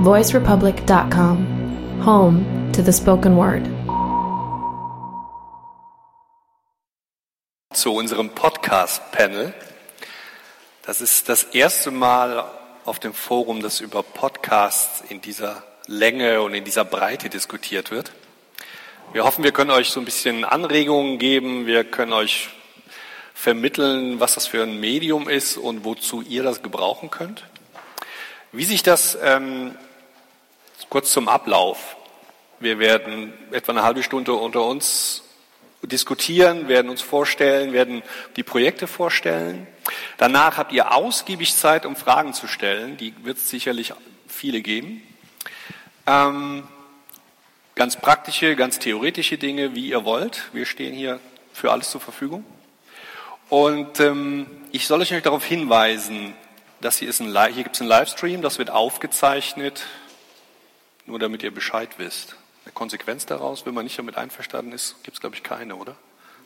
voicerepublic.com, home to the spoken word. Zu unserem Podcast-Panel. Das ist das erste Mal auf dem Forum, dass über Podcasts in dieser Länge und in dieser Breite diskutiert wird. Wir hoffen, wir können euch so ein bisschen Anregungen geben. Wir können euch vermitteln, was das für ein Medium ist und wozu ihr das gebrauchen könnt. Wie sich das ähm, kurz zum Ablauf. Wir werden etwa eine halbe Stunde unter uns diskutieren, werden uns vorstellen, werden die Projekte vorstellen. Danach habt ihr ausgiebig Zeit, um Fragen zu stellen. Die wird es sicherlich viele geben. Ähm, Ganz praktische, ganz theoretische Dinge, wie ihr wollt. Wir stehen hier für alles zur Verfügung. Und ähm, ich soll euch darauf hinweisen, dass hier, hier gibt es einen Livestream, das wird aufgezeichnet, nur damit ihr Bescheid wisst. Eine Konsequenz daraus, wenn man nicht damit einverstanden ist, gibt es, glaube ich, keine, oder?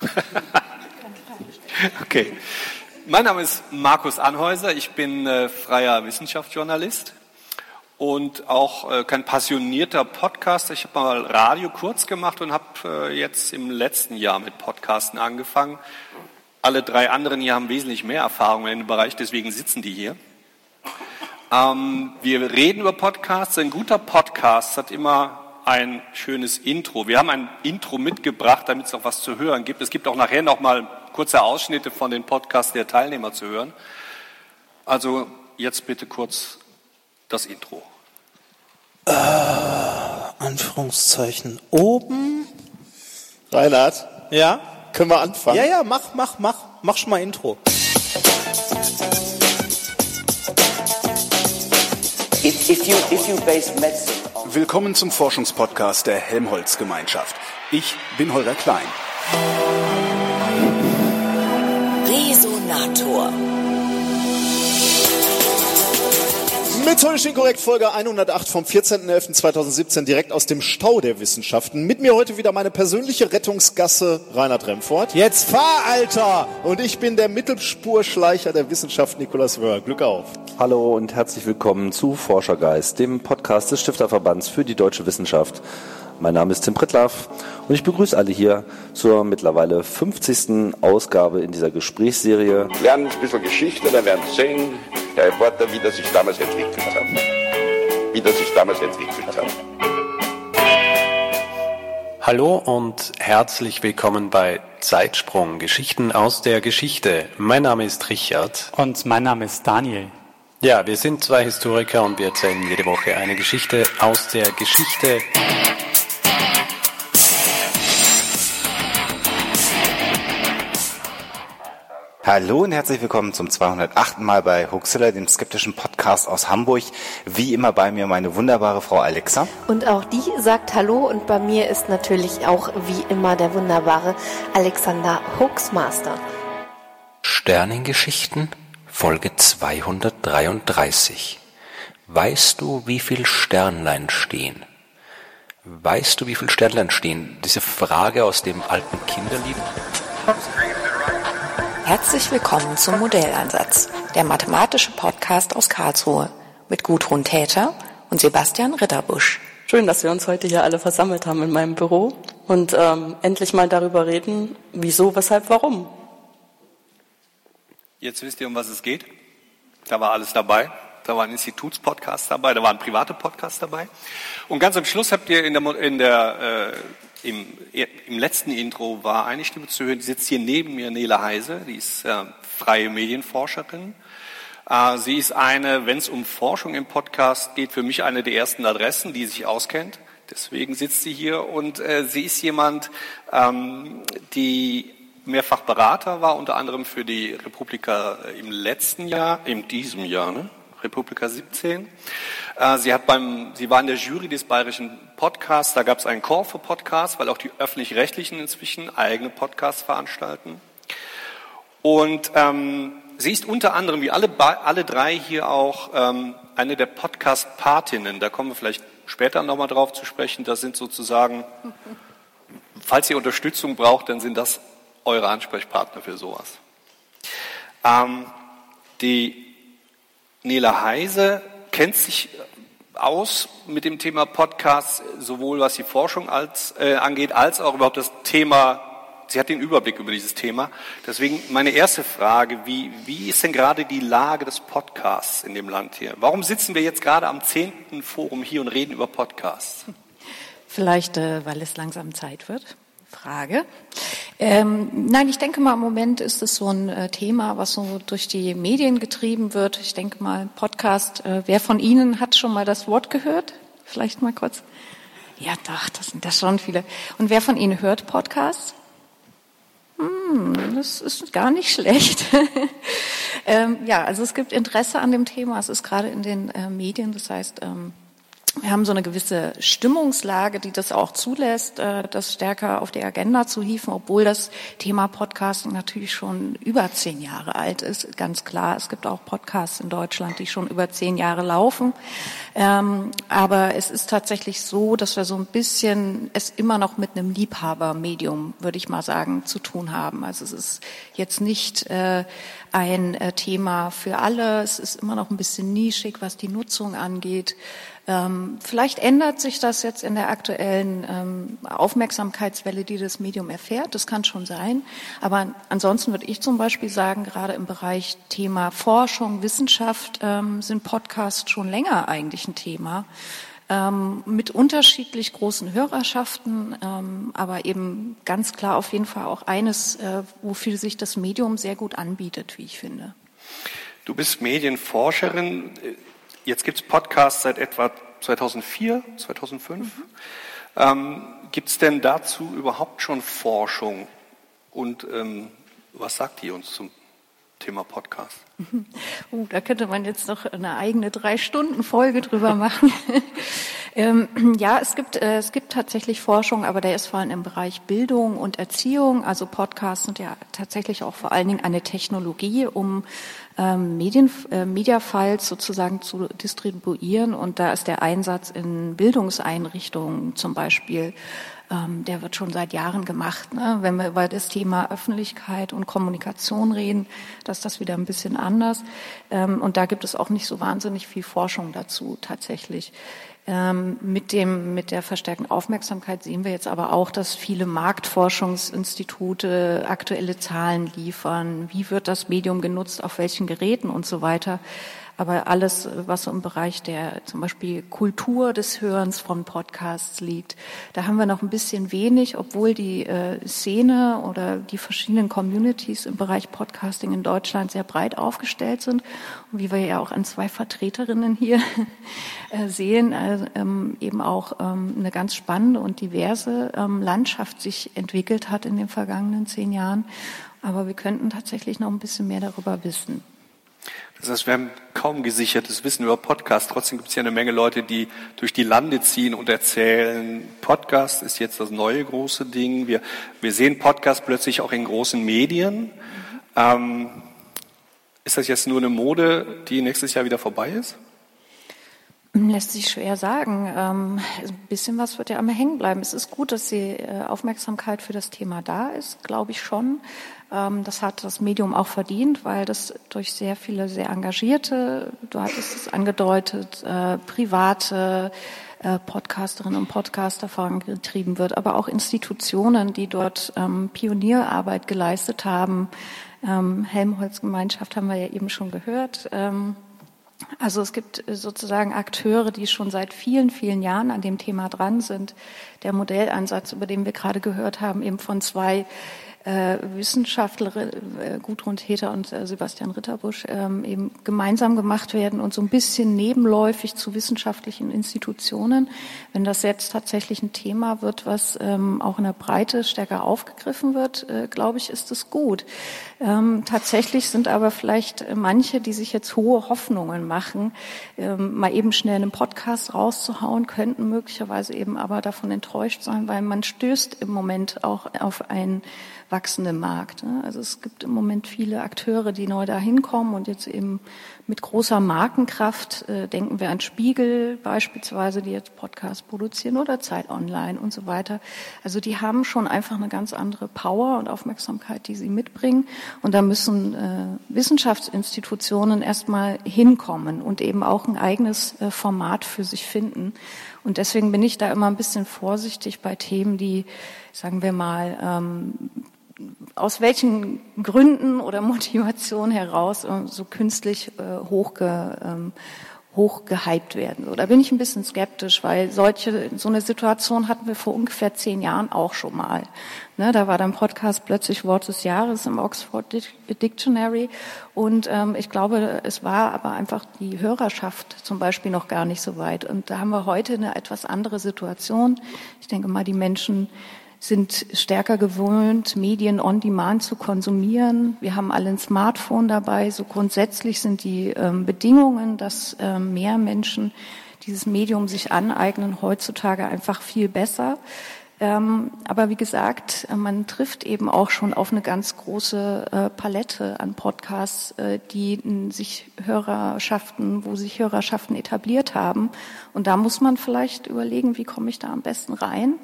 okay. Mein Name ist Markus Anhäuser, ich bin äh, freier Wissenschaftsjournalist und auch äh, kein passionierter Podcaster. Ich habe mal Radio kurz gemacht und habe äh, jetzt im letzten Jahr mit Podcasten angefangen. Alle drei anderen hier haben wesentlich mehr Erfahrung in dem Bereich, deswegen sitzen die hier. Ähm, wir reden über Podcasts. Ein guter Podcast hat immer ein schönes Intro. Wir haben ein Intro mitgebracht, damit es auch was zu hören gibt. Es gibt auch nachher noch mal kurze Ausschnitte von den Podcasts der Teilnehmer zu hören. Also jetzt bitte kurz das Intro. Äh, Anführungszeichen oben. Reinhard? Ja? Können wir anfangen? Ja, ja, mach, mach, mach. Mach schon mal Intro. If, you, if you base medicine on Willkommen zum Forschungspodcast der Helmholtz-Gemeinschaft. Ich bin Holger Klein. Resonator. Methodisch inkorrekt Folge 108 vom 14.11.2017 direkt aus dem Stau der Wissenschaften. Mit mir heute wieder meine persönliche Rettungsgasse Reinhard Remfort. Jetzt fahr, Alter! Und ich bin der Mittelspurschleicher der Wissenschaft Nikolaus Wörr. Glück auf. Hallo und herzlich willkommen zu Forschergeist, dem Podcast des Stifterverbands für die deutsche Wissenschaft. Mein Name ist Tim Prittlaff und ich begrüße alle hier zur mittlerweile 50. Ausgabe in dieser Gesprächsserie. lernen ein bisschen Geschichte, dann werden Sie sehen, Herr Reporter, wie das sich damals entwickelt hat. Wie das sich damals entwickelt hat. Hallo und herzlich willkommen bei Zeitsprung, Geschichten aus der Geschichte. Mein Name ist Richard. Und mein Name ist Daniel. Ja, wir sind zwei Historiker und wir erzählen jede Woche eine Geschichte aus der Geschichte. Hallo und herzlich willkommen zum 208. Mal bei Huxilla, dem skeptischen Podcast aus Hamburg. Wie immer bei mir meine wunderbare Frau Alexa. Und auch die sagt Hallo und bei mir ist natürlich auch wie immer der wunderbare Alexander Hoaxmaster. Sternengeschichten, Folge 233. Weißt du, wie viel Sternlein stehen? Weißt du, wie viel Sternlein stehen? Diese Frage aus dem alten Kinderlied. Herzlich willkommen zum Modelleinsatz, der mathematische Podcast aus Karlsruhe mit Gudrun Täter und Sebastian Ritterbusch. Schön, dass wir uns heute hier alle versammelt haben in meinem Büro und ähm, endlich mal darüber reden, wieso, weshalb, warum. Jetzt wisst ihr, um was es geht. Da war alles dabei. Da war ein Institutspodcast dabei, da waren private Podcasts dabei. Und ganz am Schluss habt ihr in der, in der äh, im, im letzten Intro war eine Stimme zu hören, die sitzt hier neben mir, Nele Heise, die ist äh, freie Medienforscherin. Äh, sie ist eine, wenn es um Forschung im Podcast geht, für mich eine der ersten Adressen, die sich auskennt. Deswegen sitzt sie hier und äh, sie ist jemand, ähm, die mehrfach Berater war, unter anderem für die Republika im letzten Jahr, in diesem Jahr, ne? Republika 17. Äh, Sie, hat beim, sie war in der Jury des bayerischen Podcasts, da gab es einen Call für Podcasts, weil auch die öffentlich-rechtlichen inzwischen eigene Podcasts veranstalten. Und ähm, sie ist unter anderem, wie alle, alle drei hier auch, ähm, eine der Podcast-Patinnen. Da kommen wir vielleicht später nochmal drauf zu sprechen. Das sind sozusagen, falls ihr Unterstützung braucht, dann sind das eure Ansprechpartner für sowas. Ähm, die Nela Heise kennt sich aus mit dem Thema Podcast, sowohl was die Forschung als, äh, angeht, als auch überhaupt das Thema, sie hat den Überblick über dieses Thema. Deswegen meine erste Frage, wie, wie ist denn gerade die Lage des Podcasts in dem Land hier? Warum sitzen wir jetzt gerade am zehnten Forum hier und reden über Podcasts? Vielleicht, äh, weil es langsam Zeit wird. Frage. Ähm, nein, ich denke mal, im Moment ist es so ein äh, Thema, was so durch die Medien getrieben wird. Ich denke mal, Podcast. Äh, wer von Ihnen hat schon mal das Wort gehört? Vielleicht mal kurz. Ja, doch, das sind das schon viele. Und wer von Ihnen hört Podcasts? Hm, das ist gar nicht schlecht. ähm, ja, also es gibt Interesse an dem Thema. Es ist gerade in den äh, Medien. Das heißt, ähm, wir haben so eine gewisse Stimmungslage, die das auch zulässt, äh, das stärker auf die Agenda zu hieven, obwohl das Thema Podcasting natürlich schon über zehn Jahre alt ist. Ganz klar, es gibt auch Podcasts in Deutschland, die schon über zehn Jahre laufen. Ähm, aber es ist tatsächlich so, dass wir so ein bisschen es immer noch mit einem Liebhabermedium, würde ich mal sagen, zu tun haben. Also es ist jetzt nicht äh, ein äh, Thema für alle. Es ist immer noch ein bisschen nischig, was die Nutzung angeht. Ähm, vielleicht ändert sich das jetzt in der aktuellen ähm, Aufmerksamkeitswelle, die das Medium erfährt. Das kann schon sein. Aber ansonsten würde ich zum Beispiel sagen, gerade im Bereich Thema Forschung, Wissenschaft ähm, sind Podcasts schon länger eigentlich ein Thema. Ähm, mit unterschiedlich großen Hörerschaften, ähm, aber eben ganz klar auf jeden Fall auch eines, äh, wofür sich das Medium sehr gut anbietet, wie ich finde. Du bist Medienforscherin. Jetzt gibt es Podcasts seit etwa 2004, 2005. Mhm. Ähm, gibt es denn dazu überhaupt schon Forschung? Und ähm, was sagt die uns zum Thema Podcast? Oh, da könnte man jetzt noch eine eigene drei Stunden Folge drüber machen. ähm, ja, es gibt äh, es gibt tatsächlich Forschung, aber der ist vor allem im Bereich Bildung und Erziehung. Also Podcasts sind ja tatsächlich auch vor allen Dingen eine Technologie, um ähm, Medien, äh, Mediafiles sozusagen zu distribuieren. Und da ist der Einsatz in Bildungseinrichtungen zum Beispiel ähm, der wird schon seit Jahren gemacht. Ne? Wenn wir über das Thema Öffentlichkeit und Kommunikation reden, das ist das wieder ein bisschen anders. Ähm, und da gibt es auch nicht so wahnsinnig viel Forschung dazu tatsächlich. Ähm, mit dem, mit der verstärkten Aufmerksamkeit sehen wir jetzt aber auch, dass viele Marktforschungsinstitute aktuelle Zahlen liefern. Wie wird das Medium genutzt? Auf welchen Geräten und so weiter? Aber alles, was im Bereich der zum Beispiel Kultur des Hörens von Podcasts liegt, da haben wir noch ein bisschen wenig, obwohl die äh, Szene oder die verschiedenen Communities im Bereich Podcasting in Deutschland sehr breit aufgestellt sind. Und wie wir ja auch an zwei Vertreterinnen hier äh, sehen, äh, ähm, eben auch ähm, eine ganz spannende und diverse ähm, Landschaft sich entwickelt hat in den vergangenen zehn Jahren. Aber wir könnten tatsächlich noch ein bisschen mehr darüber wissen. Das heißt, wir haben kaum gesichertes Wissen über Podcast. Trotzdem gibt es ja eine Menge Leute, die durch die Lande ziehen und erzählen, Podcast ist jetzt das neue große Ding. Wir, wir sehen Podcast plötzlich auch in großen Medien. Ähm, ist das jetzt nur eine Mode, die nächstes Jahr wieder vorbei ist? Lässt sich schwer sagen. Ähm, ein bisschen was wird ja immer hängen bleiben. Es ist gut, dass die äh, Aufmerksamkeit für das Thema da ist, glaube ich schon. Ähm, das hat das Medium auch verdient, weil das durch sehr viele sehr engagierte, du hattest es angedeutet, äh, private äh, Podcasterinnen und Podcaster vorangetrieben wird, aber auch Institutionen, die dort ähm, Pionierarbeit geleistet haben. Helmholtz-Gemeinschaft haben wir ja eben schon gehört. Also es gibt äh, sozusagen Akteure, die schon seit vielen, vielen Jahren an dem Thema dran sind. Der Modellansatz, über den wir gerade gehört haben, eben von zwei äh, Wissenschaftler, äh, Gudrun Heter und äh, Sebastian Ritterbusch, ähm, eben gemeinsam gemacht werden und so ein bisschen nebenläufig zu wissenschaftlichen Institutionen. Wenn das jetzt tatsächlich ein Thema wird, was ähm, auch in der Breite stärker aufgegriffen wird, äh, glaube ich, ist es gut. Ähm, tatsächlich sind aber vielleicht manche, die sich jetzt hohe Hoffnungen machen, ähm, mal eben schnell einen Podcast rauszuhauen, könnten möglicherweise eben aber davon enttäuscht sein, weil man stößt im Moment auch auf ein wachsende Markt. Ne? Also es gibt im Moment viele Akteure, die neu da hinkommen und jetzt eben mit großer Markenkraft, äh, denken wir an Spiegel beispielsweise, die jetzt Podcasts produzieren oder Zeit Online und so weiter. Also die haben schon einfach eine ganz andere Power und Aufmerksamkeit, die sie mitbringen. Und da müssen äh, Wissenschaftsinstitutionen erstmal hinkommen und eben auch ein eigenes äh, Format für sich finden. Und deswegen bin ich da immer ein bisschen vorsichtig bei Themen, die, sagen wir mal, ähm, aus welchen Gründen oder Motivationen heraus äh, so künstlich äh, hochge, ähm, hochgehypt werden. So, da bin ich ein bisschen skeptisch, weil solche, so eine Situation hatten wir vor ungefähr zehn Jahren auch schon mal. Ne, da war dann Podcast plötzlich Wort des Jahres im Oxford Dictionary und ähm, ich glaube, es war aber einfach die Hörerschaft zum Beispiel noch gar nicht so weit. Und da haben wir heute eine etwas andere Situation. Ich denke mal, die Menschen sind stärker gewöhnt, Medien on demand zu konsumieren. Wir haben alle ein Smartphone dabei. So grundsätzlich sind die ähm, Bedingungen, dass ähm, mehr Menschen dieses Medium sich aneignen, heutzutage einfach viel besser. Ähm, aber wie gesagt, äh, man trifft eben auch schon auf eine ganz große äh, Palette an Podcasts, äh, die sich Hörerschaften, wo sich Hörerschaften etabliert haben. Und da muss man vielleicht überlegen, wie komme ich da am besten rein?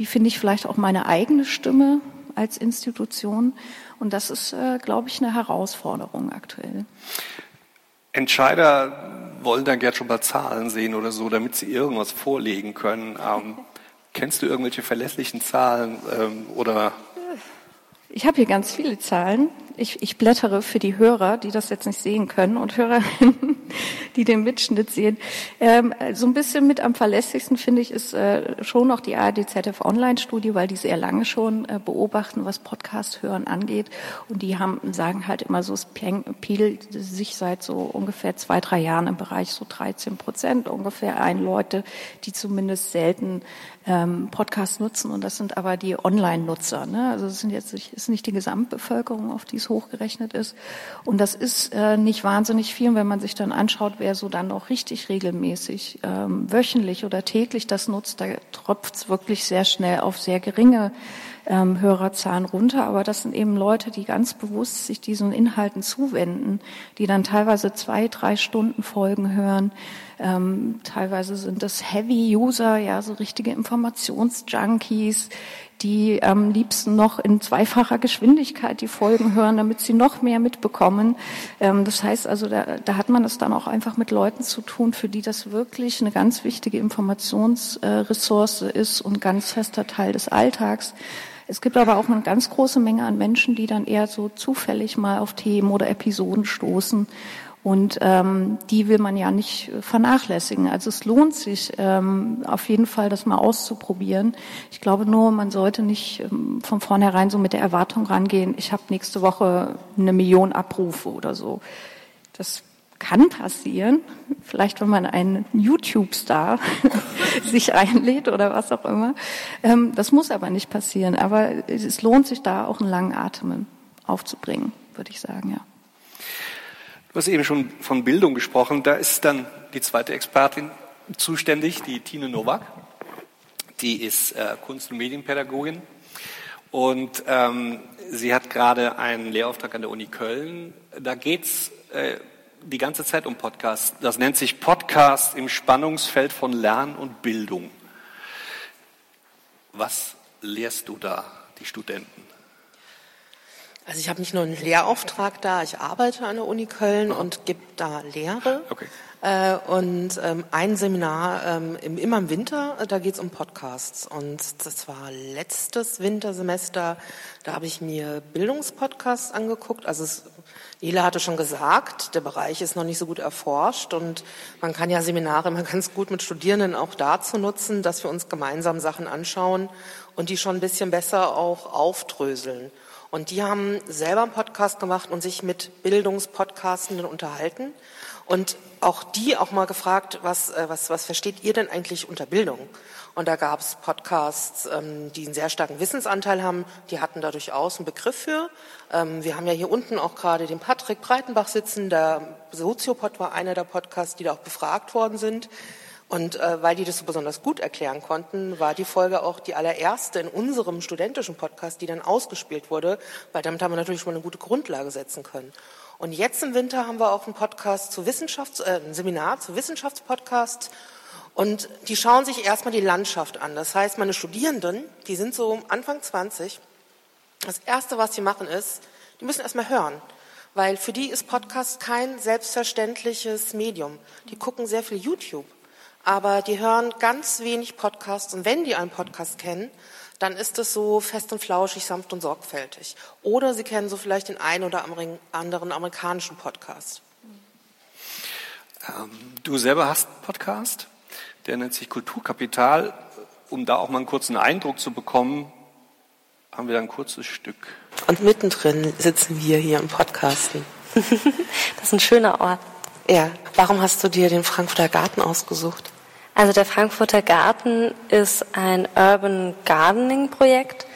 Wie finde ich vielleicht auch meine eigene Stimme als Institution? Und das ist, äh, glaube ich, eine Herausforderung aktuell. Entscheider wollen dann gerne schon mal Zahlen sehen oder so, damit sie irgendwas vorlegen können. Ähm, kennst du irgendwelche verlässlichen Zahlen ähm, oder? Ich habe hier ganz viele Zahlen ich, ich blättere für die Hörer, die das jetzt nicht sehen können und Hörerinnen, die den Mitschnitt sehen. Ähm, so ein bisschen mit am verlässlichsten finde ich ist äh, schon noch die ARD-ZF Online-Studie, weil die sehr lange schon äh, beobachten, was Podcast-Hören angeht. Und die haben, sagen halt immer so, es pielt sich seit so ungefähr zwei, drei Jahren im Bereich so 13 Prozent ungefähr ein Leute, die zumindest selten ähm, Podcast nutzen. Und das sind aber die Online-Nutzer. Ne? Also es sind jetzt ist nicht die Gesamtbevölkerung, auf die es hochgerechnet ist. Und das ist äh, nicht wahnsinnig viel, wenn man sich dann anschaut, wer so dann auch richtig regelmäßig ähm, wöchentlich oder täglich das nutzt, da tropft es wirklich sehr schnell auf sehr geringe ähm, Hörerzahlen runter. Aber das sind eben Leute, die ganz bewusst sich diesen Inhalten zuwenden, die dann teilweise zwei, drei Stunden Folgen hören. Ähm, teilweise sind das Heavy-User, ja, so richtige Informationsjunkies, die am liebsten noch in zweifacher Geschwindigkeit die Folgen hören, damit sie noch mehr mitbekommen. Ähm, das heißt also, da, da hat man es dann auch einfach mit Leuten zu tun, für die das wirklich eine ganz wichtige Informationsressource ist und ganz fester Teil des Alltags. Es gibt aber auch eine ganz große Menge an Menschen, die dann eher so zufällig mal auf Themen oder Episoden stoßen und ähm, die will man ja nicht vernachlässigen. Also es lohnt sich ähm, auf jeden Fall, das mal auszuprobieren. Ich glaube nur, man sollte nicht ähm, von vornherein so mit der Erwartung rangehen, ich habe nächste Woche eine Million Abrufe oder so. Das kann passieren. Vielleicht, wenn man einen YouTube-Star sich einlädt oder was auch immer. Ähm, das muss aber nicht passieren. Aber es lohnt sich da auch einen langen Atem aufzubringen, würde ich sagen, ja. Du hast eben schon von Bildung gesprochen. Da ist dann die zweite Expertin zuständig, die Tine Nowak. Die ist äh, Kunst- und Medienpädagogin. Und ähm, sie hat gerade einen Lehrauftrag an der Uni Köln. Da geht's äh, die ganze Zeit um Podcast. Das nennt sich Podcast im Spannungsfeld von Lernen und Bildung. Was lehrst du da, die Studenten? Also ich habe nicht nur einen Lehrauftrag da, ich arbeite an der Uni Köln und gebe da Lehre. Okay. Äh, und ähm, ein Seminar ähm, im, immer im Winter, äh, da geht es um Podcasts. Und das war letztes Wintersemester, da habe ich mir Bildungspodcasts angeguckt. Also es, Nele hatte schon gesagt, der Bereich ist noch nicht so gut erforscht und man kann ja Seminare immer ganz gut mit Studierenden auch dazu nutzen, dass wir uns gemeinsam Sachen anschauen und die schon ein bisschen besser auch aufdröseln. Und die haben selber einen Podcast gemacht und sich mit Bildungspodcastenden unterhalten. Und auch die auch mal gefragt, was, äh, was, was versteht ihr denn eigentlich unter Bildung? Und da gab es Podcasts, ähm, die einen sehr starken Wissensanteil haben, die hatten da durchaus einen Begriff für. Ähm, wir haben ja hier unten auch gerade den Patrick Breitenbach sitzen, der Soziopod war einer der Podcasts, die da auch befragt worden sind. Und äh, weil die das so besonders gut erklären konnten, war die Folge auch die allererste in unserem studentischen Podcast, die dann ausgespielt wurde, weil damit haben wir natürlich schon mal eine gute Grundlage setzen können. Und jetzt im Winter haben wir auch einen Podcast zu Wissenschafts-, äh, ein Seminar zu Wissenschaftspodcasts. Und die schauen sich erstmal die Landschaft an. Das heißt, meine Studierenden, die sind so Anfang 20. Das erste, was sie machen, ist, die müssen erstmal hören. Weil für die ist Podcast kein selbstverständliches Medium. Die gucken sehr viel YouTube aber die hören ganz wenig Podcasts und wenn die einen Podcast kennen, dann ist es so fest und flauschig, sanft und sorgfältig. Oder sie kennen so vielleicht den einen oder anderen amerikanischen Podcast. Ähm, du selber hast einen Podcast, der nennt sich Kulturkapital. Um da auch mal einen kurzen Eindruck zu bekommen, haben wir da ein kurzes Stück. Und mittendrin sitzen wir hier im Podcasten. das ist ein schöner Ort. Ja, warum hast du dir den Frankfurter Garten ausgesucht? Also der Frankfurter Garten ist ein Urban Gardening Projekt,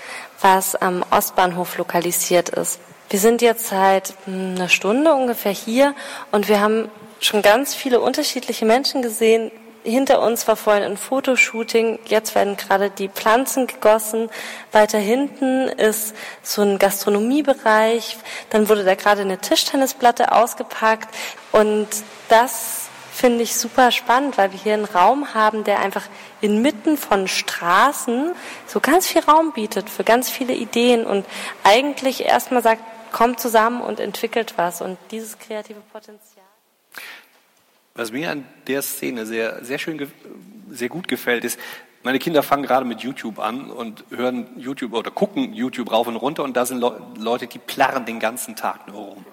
was am Ostbahnhof lokalisiert ist. Wir sind jetzt seit hm, einer Stunde ungefähr hier und wir haben schon ganz viele unterschiedliche Menschen gesehen. Hinter uns war vorhin ein Fotoshooting, jetzt werden gerade die Pflanzen gegossen. Weiter hinten ist so ein Gastronomiebereich, dann wurde da gerade eine Tischtennisplatte ausgepackt und das finde ich super spannend, weil wir hier einen Raum haben, der einfach inmitten von Straßen so ganz viel Raum bietet für ganz viele Ideen und eigentlich erstmal sagt, kommt zusammen und entwickelt was und dieses kreative Potenzial. Was mir an der Szene sehr, sehr schön, sehr gut gefällt, ist, meine Kinder fangen gerade mit YouTube an und hören YouTube oder gucken YouTube rauf und runter und da sind Leute, die plärren den ganzen Tag nur rum.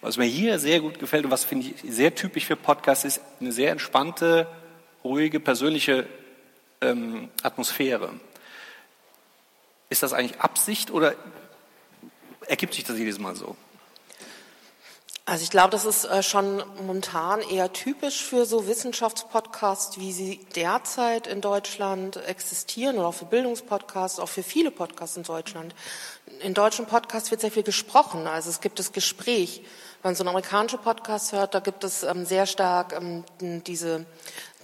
Was mir hier sehr gut gefällt und was finde ich sehr typisch für Podcasts ist eine sehr entspannte, ruhige, persönliche ähm, Atmosphäre. Ist das eigentlich Absicht oder ergibt sich das jedes Mal so? Also ich glaube, das ist äh, schon momentan eher typisch für so Wissenschaftspodcasts, wie sie derzeit in Deutschland existieren oder auch für Bildungspodcasts, auch für viele Podcasts in Deutschland. In deutschen Podcasts wird sehr viel gesprochen, also es gibt das Gespräch. Wenn man so einen amerikanischen Podcast hört, da gibt es ähm, sehr stark ähm, diese,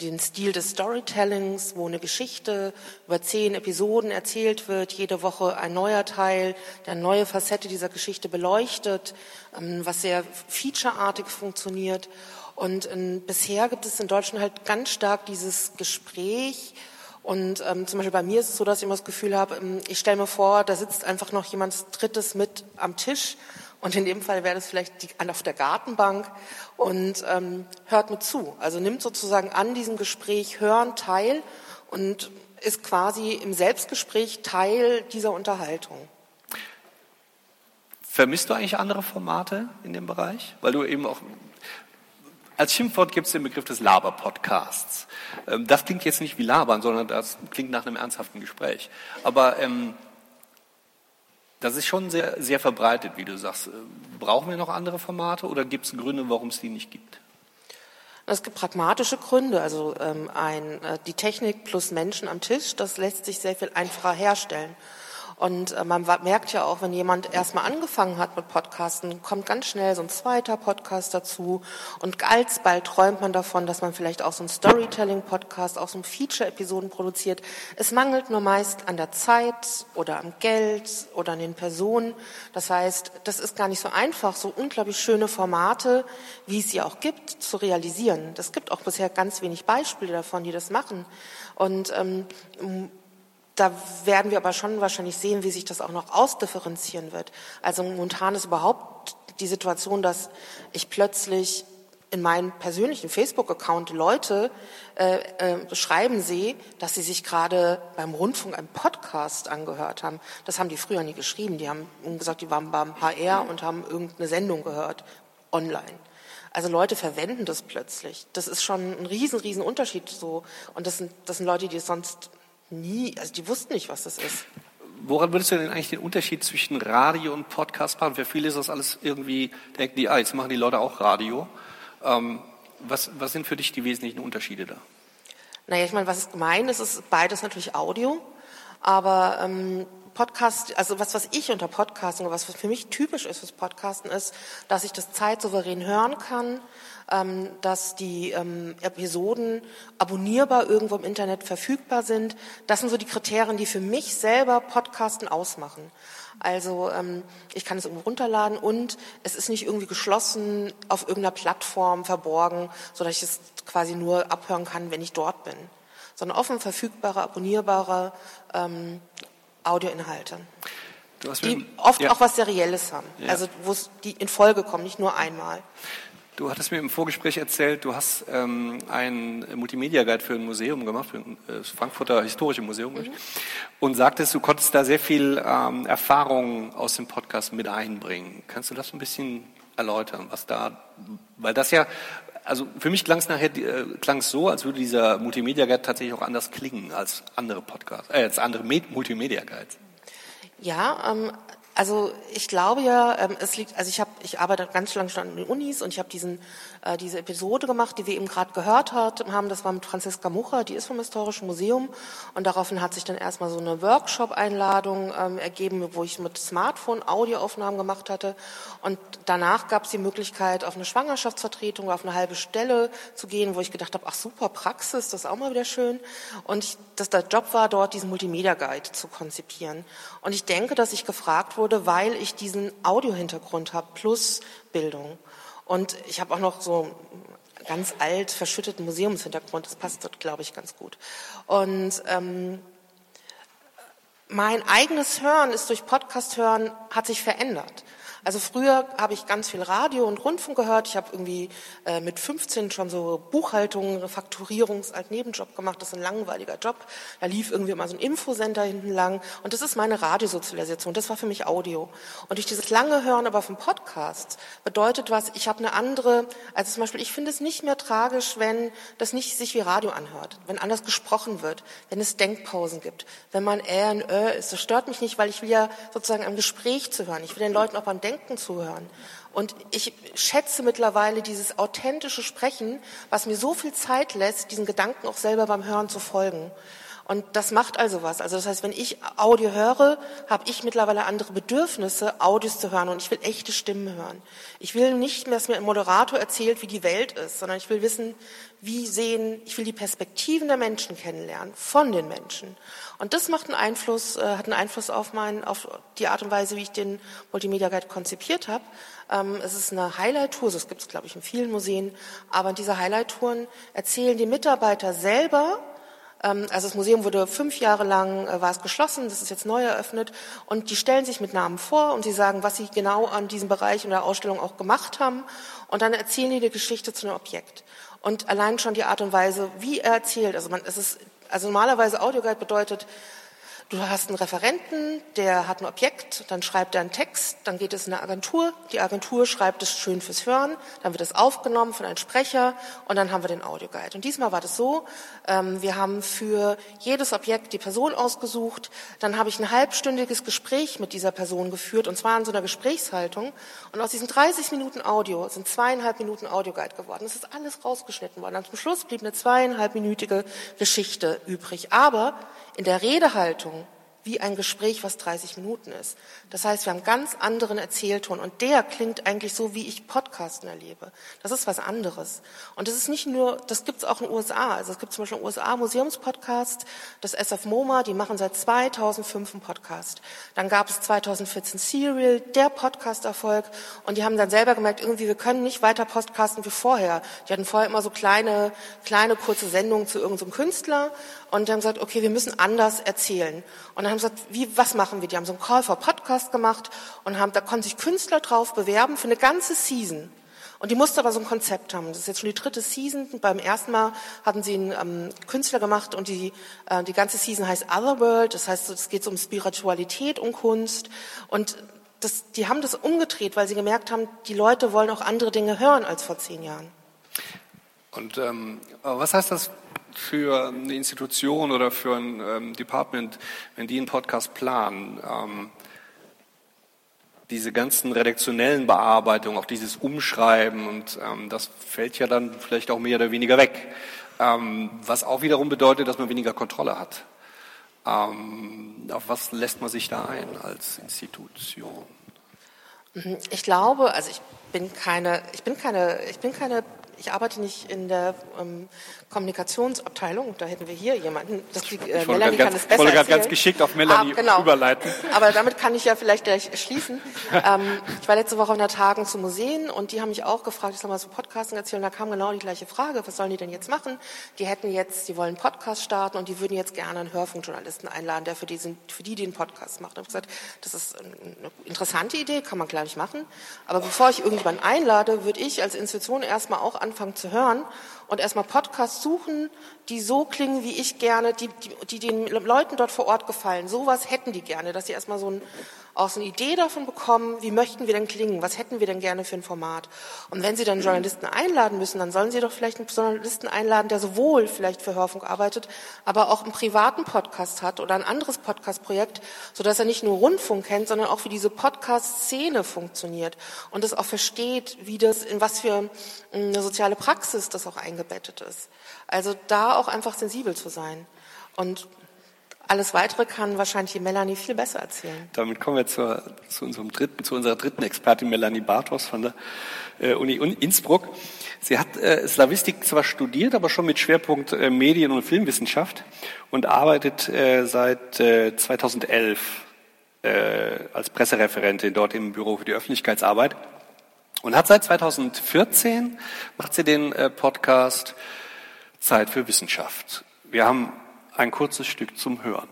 den Stil des Storytellings, wo eine Geschichte über zehn Episoden erzählt wird, jede Woche ein neuer Teil, der eine neue Facette dieser Geschichte beleuchtet, ähm, was sehr featureartig funktioniert. Und ähm, bisher gibt es in Deutschland halt ganz stark dieses Gespräch, und ähm, zum Beispiel bei mir ist es so, dass ich immer das Gefühl habe, ähm, ich stelle mir vor, da sitzt einfach noch jemand Drittes mit am Tisch und in dem Fall wäre das vielleicht die, auf der Gartenbank und ähm, hört mit zu. Also nimmt sozusagen an diesem Gespräch Hören teil und ist quasi im Selbstgespräch Teil dieser Unterhaltung. Vermisst du eigentlich andere Formate in dem Bereich? Weil du eben auch als Schimpfwort gibt es den Begriff des Laber-Podcasts. Ähm, das klingt jetzt nicht wie Labern, sondern das klingt nach einem ernsthaften Gespräch. Aber ähm, das ist schon sehr, sehr verbreitet, wie du sagst. Brauchen wir noch andere Formate oder gibt es Gründe, warum es die nicht gibt? Es gibt pragmatische Gründe. Also ähm, ein, äh, die Technik plus Menschen am Tisch, das lässt sich sehr viel einfacher herstellen. Und äh, man merkt ja auch, wenn jemand erstmal angefangen hat mit Podcasten, kommt ganz schnell so ein zweiter Podcast dazu. Und alsbald träumt man davon, dass man vielleicht auch so ein Storytelling-Podcast, auch so ein Feature-Episoden produziert. Es mangelt nur meist an der Zeit oder am Geld oder an den Personen. Das heißt, das ist gar nicht so einfach, so unglaublich schöne Formate, wie es sie auch gibt, zu realisieren. Das gibt auch bisher ganz wenig Beispiele davon, die das machen. Und ähm, da werden wir aber schon wahrscheinlich sehen, wie sich das auch noch ausdifferenzieren wird. Also momentan ist überhaupt die Situation, dass ich plötzlich in meinem persönlichen Facebook-Account Leute äh, äh, schreiben sehe, dass sie sich gerade beim Rundfunk einen Podcast angehört haben. Das haben die früher nie geschrieben. Die haben gesagt, die waren beim HR und haben irgendeine Sendung gehört, online. Also Leute verwenden das plötzlich. Das ist schon ein riesen, riesen Unterschied so. Und das sind, das sind Leute, die sonst nie, also die wussten nicht, was das ist. Woran würdest du denn eigentlich den Unterschied zwischen Radio und Podcast machen? Für viele ist das alles irgendwie, denken die, ah, jetzt machen die Leute auch Radio. Ähm, was, was sind für dich die wesentlichen Unterschiede da? Naja, ich meine, was ist gemein ist, ist beides natürlich Audio. Aber ähm, Podcast, also was, was ich unter Podcasting, was für mich typisch ist fürs Podcasten, ist, dass ich das zeitsouverän hören kann, ähm, dass die ähm, Episoden abonnierbar irgendwo im Internet verfügbar sind. Das sind so die Kriterien, die für mich selber Podcasten ausmachen. Also ähm, ich kann es irgendwo runterladen und es ist nicht irgendwie geschlossen auf irgendeiner Plattform verborgen, so dass ich es quasi nur abhören kann, wenn ich dort bin. Sondern offen verfügbare, abonnierbare ähm, Audioinhalte. die oft ja. auch was Serielles haben. Ja. Also wo es die in Folge kommen, nicht nur einmal. Du hattest mir im Vorgespräch erzählt, du hast ähm, einen Multimedia-Guide für ein Museum gemacht, für ein äh, Frankfurter Historische Museum, mhm. und sagtest, du konntest da sehr viel ähm, Erfahrung aus dem Podcast mit einbringen. Kannst du das ein bisschen erläutern, was da, weil das ja, also für mich klang es nachher äh, klang es so, als würde dieser Multimedia-Guide tatsächlich auch anders klingen als andere Podcasts, äh, als andere Multimedia-Guides. Ja, ähm, also ich glaube ja, ähm, es liegt, also ich habe, ich arbeite ganz lange schon an den Unis und ich habe diesen äh, diese Episode gemacht, die wir eben gerade gehört haben. Das war mit Franziska Mucher, die ist vom Historischen Museum. Und daraufhin hat sich dann erstmal so eine Workshop-Einladung ähm, ergeben, wo ich mit Smartphone Audioaufnahmen gemacht hatte. Und danach gab es die Möglichkeit, auf eine Schwangerschaftsvertretung, auf eine halbe Stelle zu gehen, wo ich gedacht habe, ach super Praxis, das ist auch mal wieder schön. Und ich, dass der Job war, dort diesen Multimedia Guide zu konzipieren. Und ich denke, dass ich gefragt wurde, weil ich diesen Audiohintergrund habe plus Bildung. Und ich habe auch noch so ganz alt verschütteten Museumshintergrund. Das passt dort, glaube ich, ganz gut. Und ähm, mein eigenes Hören ist durch Podcast hören hat sich verändert. Also früher habe ich ganz viel Radio und Rundfunk gehört. Ich habe irgendwie äh, mit 15 schon so Buchhaltung, Fakturierungs als Nebenjob gemacht. Das ist ein langweiliger Job. Da lief irgendwie immer so ein Infocenter hinten lang. Und das ist meine Radiosozialisation. Das war für mich Audio. Und durch dieses lange Hören aber vom Podcast bedeutet was, ich habe eine andere, also zum Beispiel, ich finde es nicht mehr tragisch, wenn das nicht sich wie Radio anhört, wenn anders gesprochen wird, wenn es Denkpausen gibt, wenn man äh und ö ist. Das stört mich nicht, weil ich will ja sozusagen am Gespräch zu hören. Ich will den Leuten auch beim Denken Denken zuhören. Und ich schätze mittlerweile dieses authentische Sprechen, was mir so viel Zeit lässt, diesen Gedanken auch selber beim Hören zu folgen. Und das macht also was. Also das heißt, wenn ich Audio höre, habe ich mittlerweile andere Bedürfnisse, Audios zu hören. Und ich will echte Stimmen hören. Ich will nicht dass mir ein Moderator erzählt, wie die Welt ist, sondern ich will wissen, wie sehen, ich will die Perspektiven der Menschen kennenlernen, von den Menschen. Und das macht einen Einfluss, äh, hat einen Einfluss auf, mein, auf die Art und Weise, wie ich den Multimedia Guide konzipiert habe. Ähm, es ist eine Highlight-Tour, das gibt es, glaube ich, in vielen Museen. Aber in dieser Highlight-Touren erzählen die Mitarbeiter selber, ähm, also das Museum wurde fünf Jahre lang, äh, war es geschlossen, das ist jetzt neu eröffnet und die stellen sich mit Namen vor und sie sagen, was sie genau an diesem Bereich in der Ausstellung auch gemacht haben und dann erzählen die die Geschichte zu einem Objekt. Und allein schon die Art und Weise, wie er erzählt, also man, es ist, also normalerweise Audioguide bedeutet, Du hast einen Referenten, der hat ein Objekt, dann schreibt er einen Text, dann geht es in eine Agentur, die Agentur schreibt es schön fürs Hören, dann wird es aufgenommen von einem Sprecher und dann haben wir den Audioguide. Und diesmal war das so, ähm, wir haben für jedes Objekt die Person ausgesucht, dann habe ich ein halbstündiges Gespräch mit dieser Person geführt und zwar in so einer Gesprächshaltung und aus diesen 30 Minuten Audio sind zweieinhalb Minuten Audioguide geworden. Das ist alles rausgeschnitten worden. Und zum Schluss blieb eine zweieinhalbminütige Geschichte übrig. Aber in der Redehaltung wie ein Gespräch, was 30 Minuten ist. Das heißt, wir haben ganz anderen Erzählton und der klingt eigentlich so, wie ich Podcasten erlebe. Das ist was anderes. Und das ist nicht nur, das gibt es auch in den USA. Also es gibt zum Beispiel einen USA Museumspodcast, das SF MoMA, die machen seit 2005 einen Podcast. Dann gab es 2014 Serial, der Podcast-Erfolg und die haben dann selber gemerkt, irgendwie, wir können nicht weiter podcasten wie vorher. Die hatten vorher immer so kleine, kleine kurze Sendungen zu irgendeinem Künstler und haben gesagt, okay, wir müssen anders erzählen. Und dann haben sie gesagt, wie, was machen wir? Die haben so einen Call for Podcast gemacht und haben, da konnten sich Künstler drauf bewerben für eine ganze Season. Und die musste aber so ein Konzept haben. Das ist jetzt schon die dritte Season. Beim ersten Mal hatten sie einen ähm, Künstler gemacht und die, äh, die ganze Season heißt Otherworld. Das heißt, es geht um Spiritualität, um Kunst. Und das, die haben das umgedreht, weil sie gemerkt haben, die Leute wollen auch andere Dinge hören als vor zehn Jahren. Und ähm, was heißt das für eine Institution oder für ein ähm, Department, wenn die einen Podcast planen, ähm, diese ganzen redaktionellen Bearbeitungen, auch dieses Umschreiben und ähm, das fällt ja dann vielleicht auch mehr oder weniger weg, ähm, was auch wiederum bedeutet, dass man weniger Kontrolle hat. Ähm, auf was lässt man sich da ein als Institution? Ich glaube, also ich bin keine, ich bin keine, ich bin keine ich arbeite nicht in der ähm, Kommunikationsabteilung, da hätten wir hier jemanden. Das die, äh, ich Melanie ganz, kann es besser wollte erzählen. ganz geschickt auf Melanie ah, genau. überleiten. Aber damit kann ich ja vielleicht gleich schließen. ähm, ich war letzte Woche auf einer Tagung zu Museen und die haben mich auch gefragt, ich soll mal so Podcasting erzählen. Da kam genau die gleiche Frage, was sollen die denn jetzt machen? Die hätten jetzt, die wollen einen Podcast starten und die würden jetzt gerne einen Hörfunkjournalisten einladen, der für die, sind, für die den Podcast macht. Da habe ich gesagt, das ist eine interessante Idee, kann man gleich machen. Aber bevor ich irgendjemanden einlade, würde ich als Institution erstmal auch anfangen zu hören und erstmal Podcasts suchen, die so klingen, wie ich gerne, die, die, die den Leuten dort vor Ort gefallen. Sowas hätten die gerne, dass sie erstmal so ein auch so eine Idee davon bekommen, wie möchten wir denn klingen, was hätten wir denn gerne für ein Format. Und wenn Sie dann Journalisten einladen müssen, dann sollen Sie doch vielleicht einen Journalisten einladen, der sowohl vielleicht für Hörfunk arbeitet, aber auch einen privaten Podcast hat oder ein anderes Podcast-Projekt, sodass er nicht nur Rundfunk kennt, sondern auch wie diese Podcast-Szene funktioniert und es auch versteht, wie das, in was für hm, eine soziale Praxis das auch eingebettet ist. Also da auch einfach sensibel zu sein. Und alles Weitere kann wahrscheinlich Melanie viel besser erzählen. Damit kommen wir zur, zu, unserem dritten, zu unserer dritten Expertin, Melanie Bartos von der äh, Uni Innsbruck. Sie hat äh, Slavistik zwar studiert, aber schon mit Schwerpunkt äh, Medien- und Filmwissenschaft und arbeitet äh, seit äh, 2011 äh, als Pressereferentin dort im Büro für die Öffentlichkeitsarbeit und hat seit 2014 macht sie den äh, Podcast Zeit für Wissenschaft. Wir haben ein kurzes Stück zum Hören.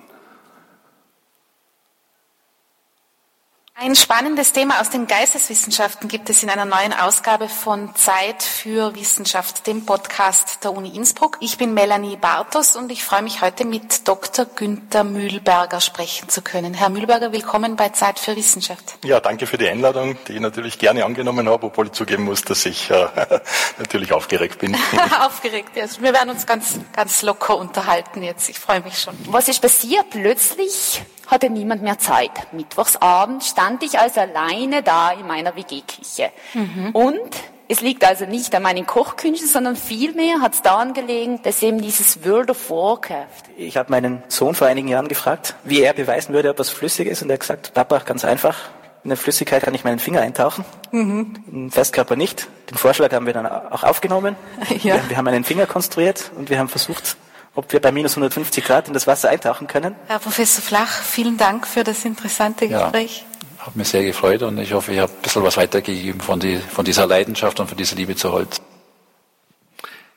Ein spannendes Thema aus den Geisteswissenschaften gibt es in einer neuen Ausgabe von Zeit für Wissenschaft, dem Podcast der Uni Innsbruck. Ich bin Melanie Bartos und ich freue mich heute mit Dr. Günther Mühlberger sprechen zu können. Herr Mühlberger, willkommen bei Zeit für Wissenschaft. Ja, danke für die Einladung, die ich natürlich gerne angenommen habe, obwohl ich zugeben muss, dass ich äh, natürlich aufgeregt bin. aufgeregt, ja. Wir werden uns ganz, ganz locker unterhalten jetzt. Ich freue mich schon. Was ist passiert? Plötzlich hatte niemand mehr Zeit. Mittwochsabend stand ich also alleine da in meiner WG-Küche. Mhm. Und es liegt also nicht an meinen Kochkünsten, sondern vielmehr hat es daran gelegen, dass eben dieses World of Warcraft. Ich habe meinen Sohn vor einigen Jahren gefragt, wie er beweisen würde, ob was flüssig ist. Und er hat gesagt, Papa, ganz einfach. In der Flüssigkeit kann ich meinen Finger eintauchen, mhm. im Festkörper nicht. Den Vorschlag haben wir dann auch aufgenommen. Ja. Wir, wir haben einen Finger konstruiert und wir haben versucht, ob wir bei minus 150 Grad in das Wasser eintauchen können. Herr Professor Flach, vielen Dank für das interessante Gespräch. Ja, hat mich sehr gefreut und ich hoffe, ich habe ein bisschen was weitergegeben von, die, von dieser Leidenschaft und von dieser Liebe zu Holz.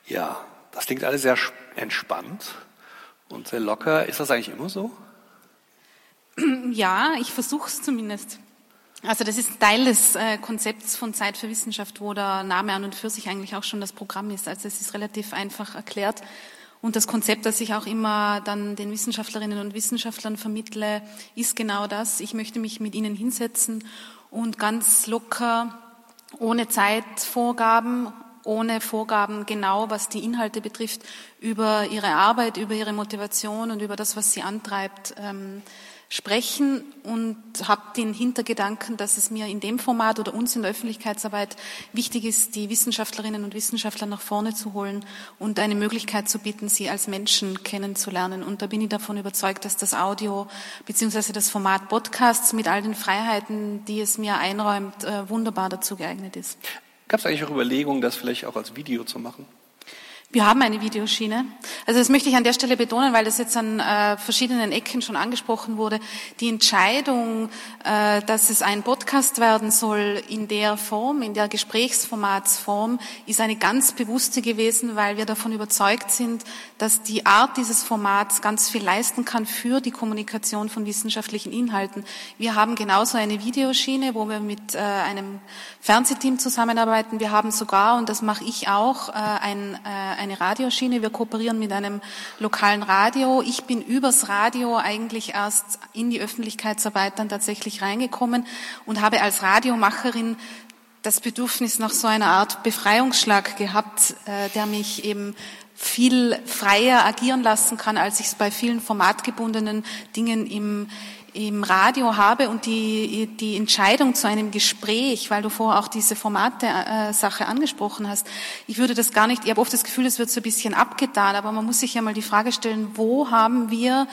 Ja, das klingt alles sehr entspannt und sehr locker. Ist das eigentlich immer so? Ja, ich versuche es zumindest. Also das ist Teil des äh, Konzepts von Zeit für Wissenschaft, wo der Name an und für sich eigentlich auch schon das Programm ist. Also es ist relativ einfach erklärt und das Konzept, das ich auch immer dann den Wissenschaftlerinnen und Wissenschaftlern vermittle, ist genau das. Ich möchte mich mit ihnen hinsetzen und ganz locker, ohne Zeitvorgaben, ohne Vorgaben genau, was die Inhalte betrifft, über ihre Arbeit, über ihre Motivation und über das, was sie antreibt, ähm, sprechen und habe den Hintergedanken, dass es mir in dem Format oder uns in der Öffentlichkeitsarbeit wichtig ist, die Wissenschaftlerinnen und Wissenschaftler nach vorne zu holen und eine Möglichkeit zu bieten, sie als Menschen kennenzulernen. Und da bin ich davon überzeugt, dass das Audio bzw. das Format Podcasts mit all den Freiheiten, die es mir einräumt, äh, wunderbar dazu geeignet ist. Gab es eigentlich auch Überlegungen, das vielleicht auch als Video zu machen? Wir haben eine Videoschiene. Also das möchte ich an der Stelle betonen, weil das jetzt an äh, verschiedenen Ecken schon angesprochen wurde. Die Entscheidung, äh, dass es ein Podcast werden soll in der Form, in der Gesprächsformatsform, ist eine ganz bewusste gewesen, weil wir davon überzeugt sind, dass die Art dieses Formats ganz viel leisten kann für die Kommunikation von wissenschaftlichen Inhalten. Wir haben genauso eine Videoschiene, wo wir mit äh, einem Fernsehteam zusammenarbeiten. Wir haben sogar, und das mache ich auch, äh, ein äh, eine Radioschiene. Wir kooperieren mit einem lokalen Radio. Ich bin übers Radio eigentlich erst in die Öffentlichkeitsarbeit dann tatsächlich reingekommen und habe als Radiomacherin das Bedürfnis nach so einer Art Befreiungsschlag gehabt, äh, der mich eben viel freier agieren lassen kann, als ich es bei vielen formatgebundenen Dingen im im Radio habe und die, die Entscheidung zu einem Gespräch, weil du vorher auch diese Formate-Sache äh, angesprochen hast, ich würde das gar nicht, ich habe oft das Gefühl, es wird so ein bisschen abgetan, aber man muss sich ja mal die Frage stellen, wo haben wir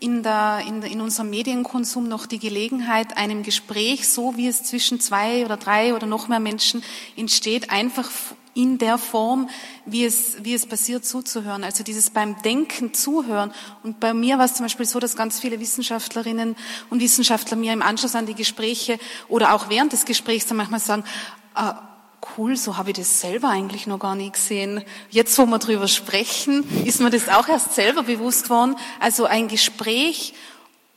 in, der, in, in unserem Medienkonsum noch die Gelegenheit, einem Gespräch, so wie es zwischen zwei oder drei oder noch mehr Menschen entsteht, einfach in der Form, wie es, wie es passiert, zuzuhören. Also dieses beim Denken zuhören. Und bei mir war es zum Beispiel so, dass ganz viele Wissenschaftlerinnen und Wissenschaftler mir im Anschluss an die Gespräche oder auch während des Gesprächs dann manchmal sagen, ah, cool, so habe ich das selber eigentlich noch gar nicht gesehen. Jetzt, wo wir drüber sprechen, ist mir das auch erst selber bewusst worden. Also ein Gespräch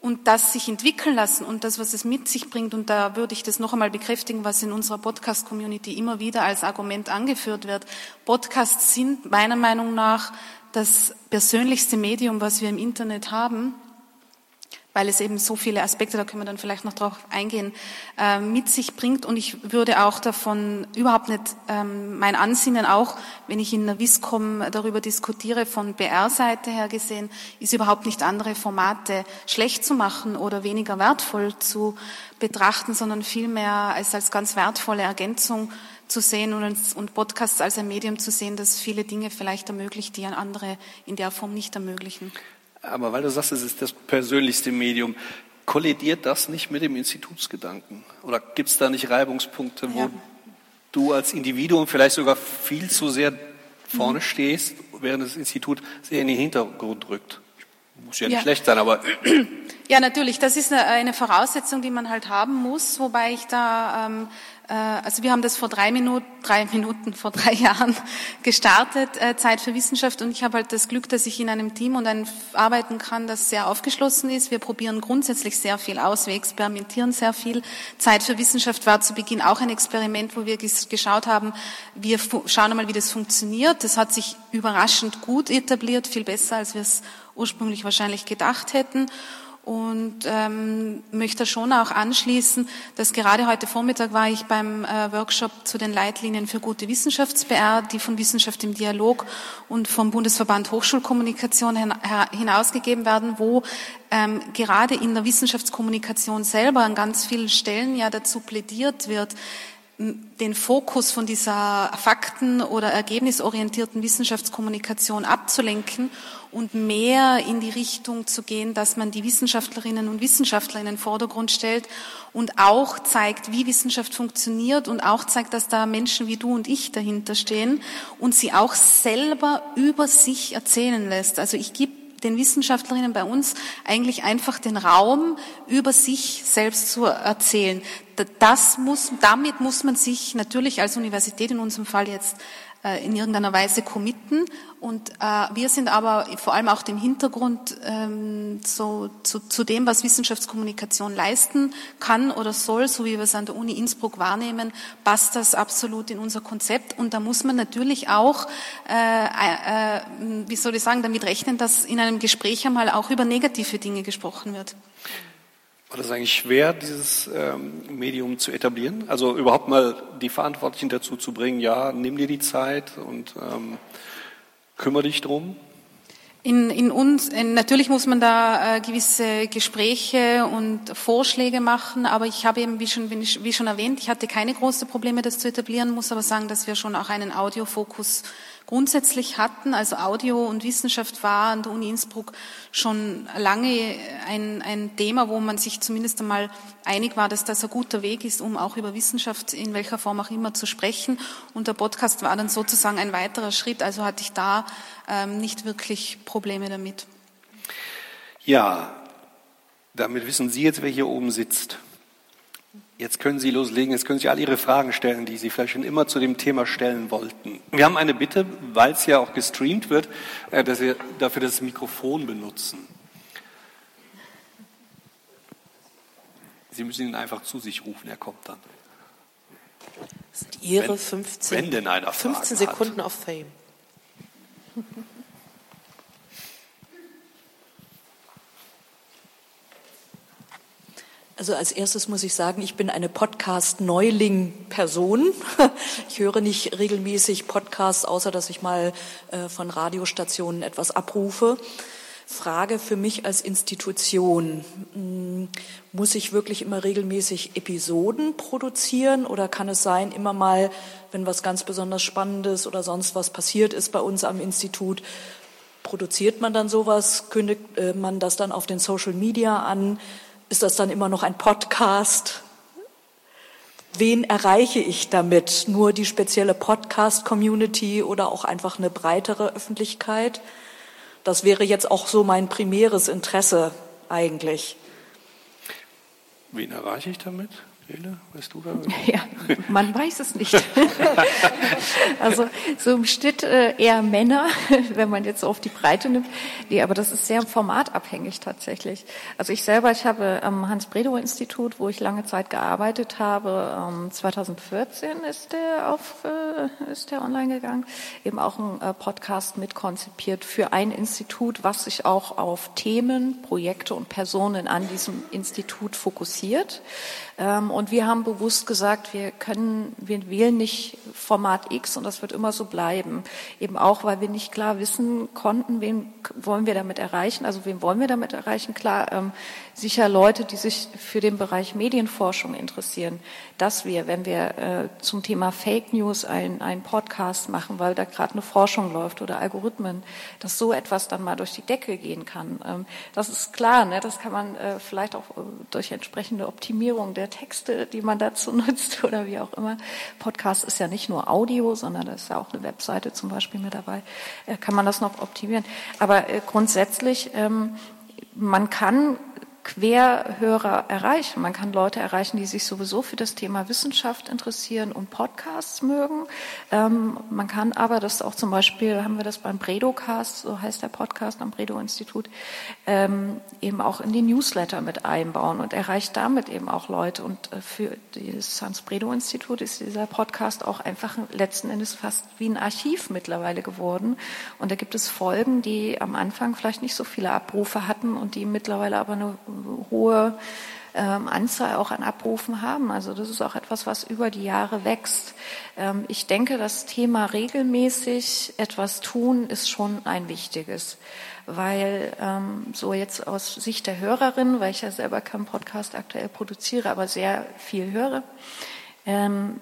und das sich entwickeln lassen und das, was es mit sich bringt. Und da würde ich das noch einmal bekräftigen, was in unserer Podcast-Community immer wieder als Argument angeführt wird. Podcasts sind meiner Meinung nach das persönlichste Medium, was wir im Internet haben weil es eben so viele Aspekte, da können wir dann vielleicht noch drauf eingehen, äh, mit sich bringt. Und ich würde auch davon überhaupt nicht, ähm, mein Ansinnen auch, wenn ich in der WISCOM darüber diskutiere, von BR-Seite her gesehen, ist überhaupt nicht andere Formate schlecht zu machen oder weniger wertvoll zu betrachten, sondern vielmehr als, als ganz wertvolle Ergänzung zu sehen und, und Podcasts als ein Medium zu sehen, das viele Dinge vielleicht ermöglicht, die andere in der Form nicht ermöglichen. Aber weil du sagst, es ist das persönlichste Medium, kollidiert das nicht mit dem Institutsgedanken? Oder gibt es da nicht Reibungspunkte, wo ja. du als Individuum vielleicht sogar viel zu sehr vorne mhm. stehst, während das Institut sehr in den Hintergrund rückt? Muss ja nicht ja. schlecht sein, aber. Ja, natürlich. Das ist eine Voraussetzung, die man halt haben muss, wobei ich da ähm, äh, also wir haben das vor drei Minuten, drei Minuten, vor drei Jahren gestartet, äh, Zeit für Wissenschaft. Und ich habe halt das Glück, dass ich in einem Team und einem arbeiten kann, das sehr aufgeschlossen ist. Wir probieren grundsätzlich sehr viel aus, wir experimentieren sehr viel. Zeit für Wissenschaft war zu Beginn auch ein Experiment, wo wir geschaut haben, wir schauen einmal, wie das funktioniert. Das hat sich überraschend gut etabliert, viel besser, als wir es ursprünglich wahrscheinlich gedacht hätten und ähm, möchte schon auch anschließen, dass gerade heute Vormittag war ich beim äh, Workshop zu den Leitlinien für gute Wissenschafts-PR, die von Wissenschaft im Dialog und vom Bundesverband Hochschulkommunikation hinausgegeben werden, wo ähm, gerade in der Wissenschaftskommunikation selber an ganz vielen Stellen ja dazu plädiert wird, den Fokus von dieser fakten- oder ergebnisorientierten Wissenschaftskommunikation abzulenken und mehr in die Richtung zu gehen, dass man die Wissenschaftlerinnen und Wissenschaftler in den Vordergrund stellt und auch zeigt, wie Wissenschaft funktioniert und auch zeigt, dass da Menschen wie du und ich dahinter stehen und sie auch selber über sich erzählen lässt. Also ich gebe den Wissenschaftlerinnen bei uns eigentlich einfach den Raum, über sich selbst zu erzählen. Das muss, damit muss man sich natürlich als Universität in unserem Fall jetzt in irgendeiner Weise committen. Und äh, wir sind aber vor allem auch dem Hintergrund ähm, so zu, zu dem, was Wissenschaftskommunikation leisten kann oder soll, so wie wir es an der Uni Innsbruck wahrnehmen, passt das absolut in unser Konzept. Und da muss man natürlich auch, äh, äh, wie soll ich sagen, damit rechnen, dass in einem Gespräch einmal auch über negative Dinge gesprochen wird. War das eigentlich schwer, dieses ähm, Medium zu etablieren? Also überhaupt mal die Verantwortlichen dazu zu bringen, ja, nimm dir die Zeit und ähm, kümmere dich drum? In, in uns, in, natürlich muss man da äh, gewisse Gespräche und Vorschläge machen, aber ich habe eben, wie schon, wie schon erwähnt, ich hatte keine großen Probleme, das zu etablieren, muss aber sagen, dass wir schon auch einen Audiofokus grundsätzlich hatten. Also Audio und Wissenschaft war an der Uni Innsbruck schon lange ein, ein Thema, wo man sich zumindest einmal einig war, dass das ein guter Weg ist, um auch über Wissenschaft in welcher Form auch immer zu sprechen. Und der Podcast war dann sozusagen ein weiterer Schritt. Also hatte ich da ähm, nicht wirklich Probleme damit. Ja, damit wissen Sie jetzt, wer hier oben sitzt. Jetzt können Sie loslegen, jetzt können Sie all Ihre Fragen stellen, die Sie vielleicht schon immer zu dem Thema stellen wollten. Wir haben eine Bitte, weil es ja auch gestreamt wird, äh, dass Sie dafür das Mikrofon benutzen. Sie müssen ihn einfach zu sich rufen, er kommt dann. Das sind Ihre 15, wenn denn einer 15 Sekunden hat. auf Fame. Also als erstes muss ich sagen, ich bin eine Podcast-Neuling-Person. Ich höre nicht regelmäßig Podcasts, außer dass ich mal äh, von Radiostationen etwas abrufe. Frage für mich als Institution. Hm, muss ich wirklich immer regelmäßig Episoden produzieren oder kann es sein, immer mal, wenn was ganz besonders Spannendes oder sonst was passiert ist bei uns am Institut, produziert man dann sowas, kündigt äh, man das dann auf den Social Media an? Ist das dann immer noch ein Podcast? Wen erreiche ich damit? Nur die spezielle Podcast-Community oder auch einfach eine breitere Öffentlichkeit? Das wäre jetzt auch so mein primäres Interesse eigentlich. Wen erreiche ich damit? Nele, weißt du da? Ja, man weiß es nicht. also so im Schnitt äh, eher Männer, wenn man jetzt so auf die Breite nimmt. Nee, aber das ist sehr formatabhängig tatsächlich. Also ich selber, ich habe am Hans-Bredow-Institut, wo ich lange Zeit gearbeitet habe, 2014 ähm, ist der auf, äh, ist der online gegangen, eben auch ein äh, Podcast mitkonzipiert für ein Institut, was sich auch auf Themen, Projekte und Personen an diesem Institut fokussiert. Ähm, und wir haben bewusst gesagt, wir können, wir wählen nicht Format X und das wird immer so bleiben. Eben auch, weil wir nicht klar wissen konnten, wen wollen wir damit erreichen, also wen wollen wir damit erreichen. Klar, ähm, sicher Leute, die sich für den Bereich Medienforschung interessieren, dass wir, wenn wir äh, zum Thema Fake News einen Podcast machen, weil da gerade eine Forschung läuft oder Algorithmen, dass so etwas dann mal durch die Decke gehen kann. Ähm, das ist klar, ne? das kann man äh, vielleicht auch äh, durch entsprechende Optimierung der Texte, die man dazu nutzt oder wie auch immer. Podcast ist ja nicht nur Audio, sondern da ist ja auch eine Webseite zum Beispiel mit dabei. Äh, kann man das noch optimieren? Aber äh, grundsätzlich, ähm, man kann Querhörer erreichen. Man kann Leute erreichen, die sich sowieso für das Thema Wissenschaft interessieren und Podcasts mögen. Ähm, man kann aber das auch zum Beispiel, haben wir das beim Bredocast, so heißt der Podcast am Bredow-Institut, ähm, eben auch in die Newsletter mit einbauen und erreicht damit eben auch Leute. Und äh, für das Hans-Bredow-Institut ist dieser Podcast auch einfach letzten Endes fast wie ein Archiv mittlerweile geworden. Und da gibt es Folgen, die am Anfang vielleicht nicht so viele Abrufe hatten und die mittlerweile aber eine hohe ähm, Anzahl auch an Abrufen haben. Also das ist auch etwas, was über die Jahre wächst. Ähm, ich denke, das Thema regelmäßig etwas tun ist schon ein wichtiges, weil ähm, so jetzt aus Sicht der Hörerin, weil ich ja selber keinen Podcast aktuell produziere, aber sehr viel höre, ähm,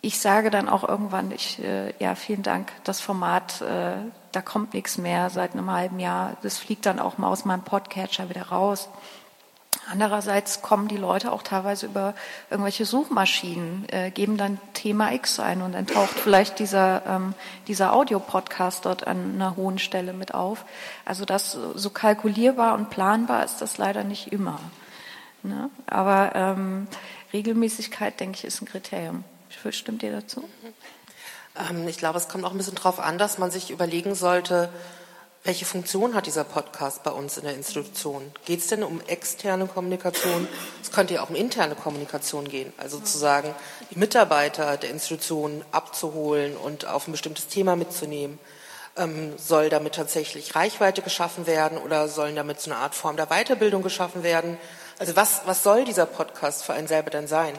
ich sage dann auch irgendwann, ich, äh, ja, vielen Dank, das Format, äh, da kommt nichts mehr seit einem halben Jahr. Das fliegt dann auch mal aus meinem Podcatcher wieder raus. Andererseits kommen die Leute auch teilweise über irgendwelche Suchmaschinen, äh, geben dann Thema X ein und dann taucht vielleicht dieser, ähm, dieser Audiopodcast dort an einer hohen Stelle mit auf. Also das so kalkulierbar und planbar ist das leider nicht immer. Ne? Aber ähm, Regelmäßigkeit, denke ich, ist ein Kriterium. Stimmt ihr dazu? Ähm, ich glaube, es kommt auch ein bisschen darauf an, dass man sich überlegen sollte, welche Funktion hat dieser Podcast bei uns in der Institution? Geht es denn um externe Kommunikation? Es könnte ja auch um interne Kommunikation gehen, also sozusagen die Mitarbeiter der Institution abzuholen und auf ein bestimmtes Thema mitzunehmen. Ähm, soll damit tatsächlich Reichweite geschaffen werden oder sollen damit so eine Art Form der Weiterbildung geschaffen werden? Also was, was soll dieser Podcast für einen selber denn sein?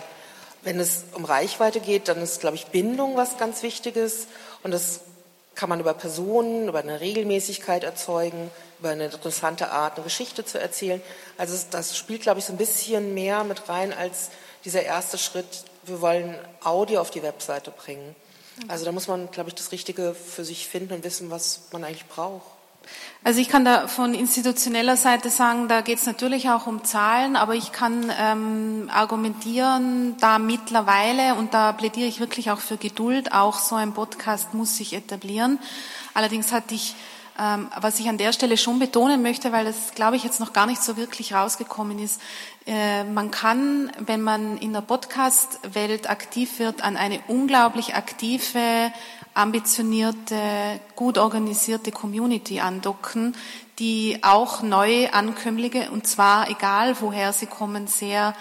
Wenn es um Reichweite geht, dann ist, glaube ich, Bindung was ganz Wichtiges und das kann man über Personen, über eine Regelmäßigkeit erzeugen, über eine interessante Art, eine Geschichte zu erzählen. Also das spielt, glaube ich, so ein bisschen mehr mit rein als dieser erste Schritt, wir wollen Audio auf die Webseite bringen. Also da muss man, glaube ich, das Richtige für sich finden und wissen, was man eigentlich braucht. Also ich kann da von institutioneller Seite sagen, da geht es natürlich auch um Zahlen, aber ich kann ähm, argumentieren, da mittlerweile, und da plädiere ich wirklich auch für Geduld, auch so ein Podcast muss sich etablieren. Allerdings hatte ich, ähm, was ich an der Stelle schon betonen möchte, weil das, glaube ich, jetzt noch gar nicht so wirklich rausgekommen ist, äh, man kann, wenn man in der Podcast-Welt aktiv wird, an eine unglaublich aktive ambitionierte, gut organisierte Community andocken, die auch neue Ankömmlinge, und zwar egal woher sie kommen, sehr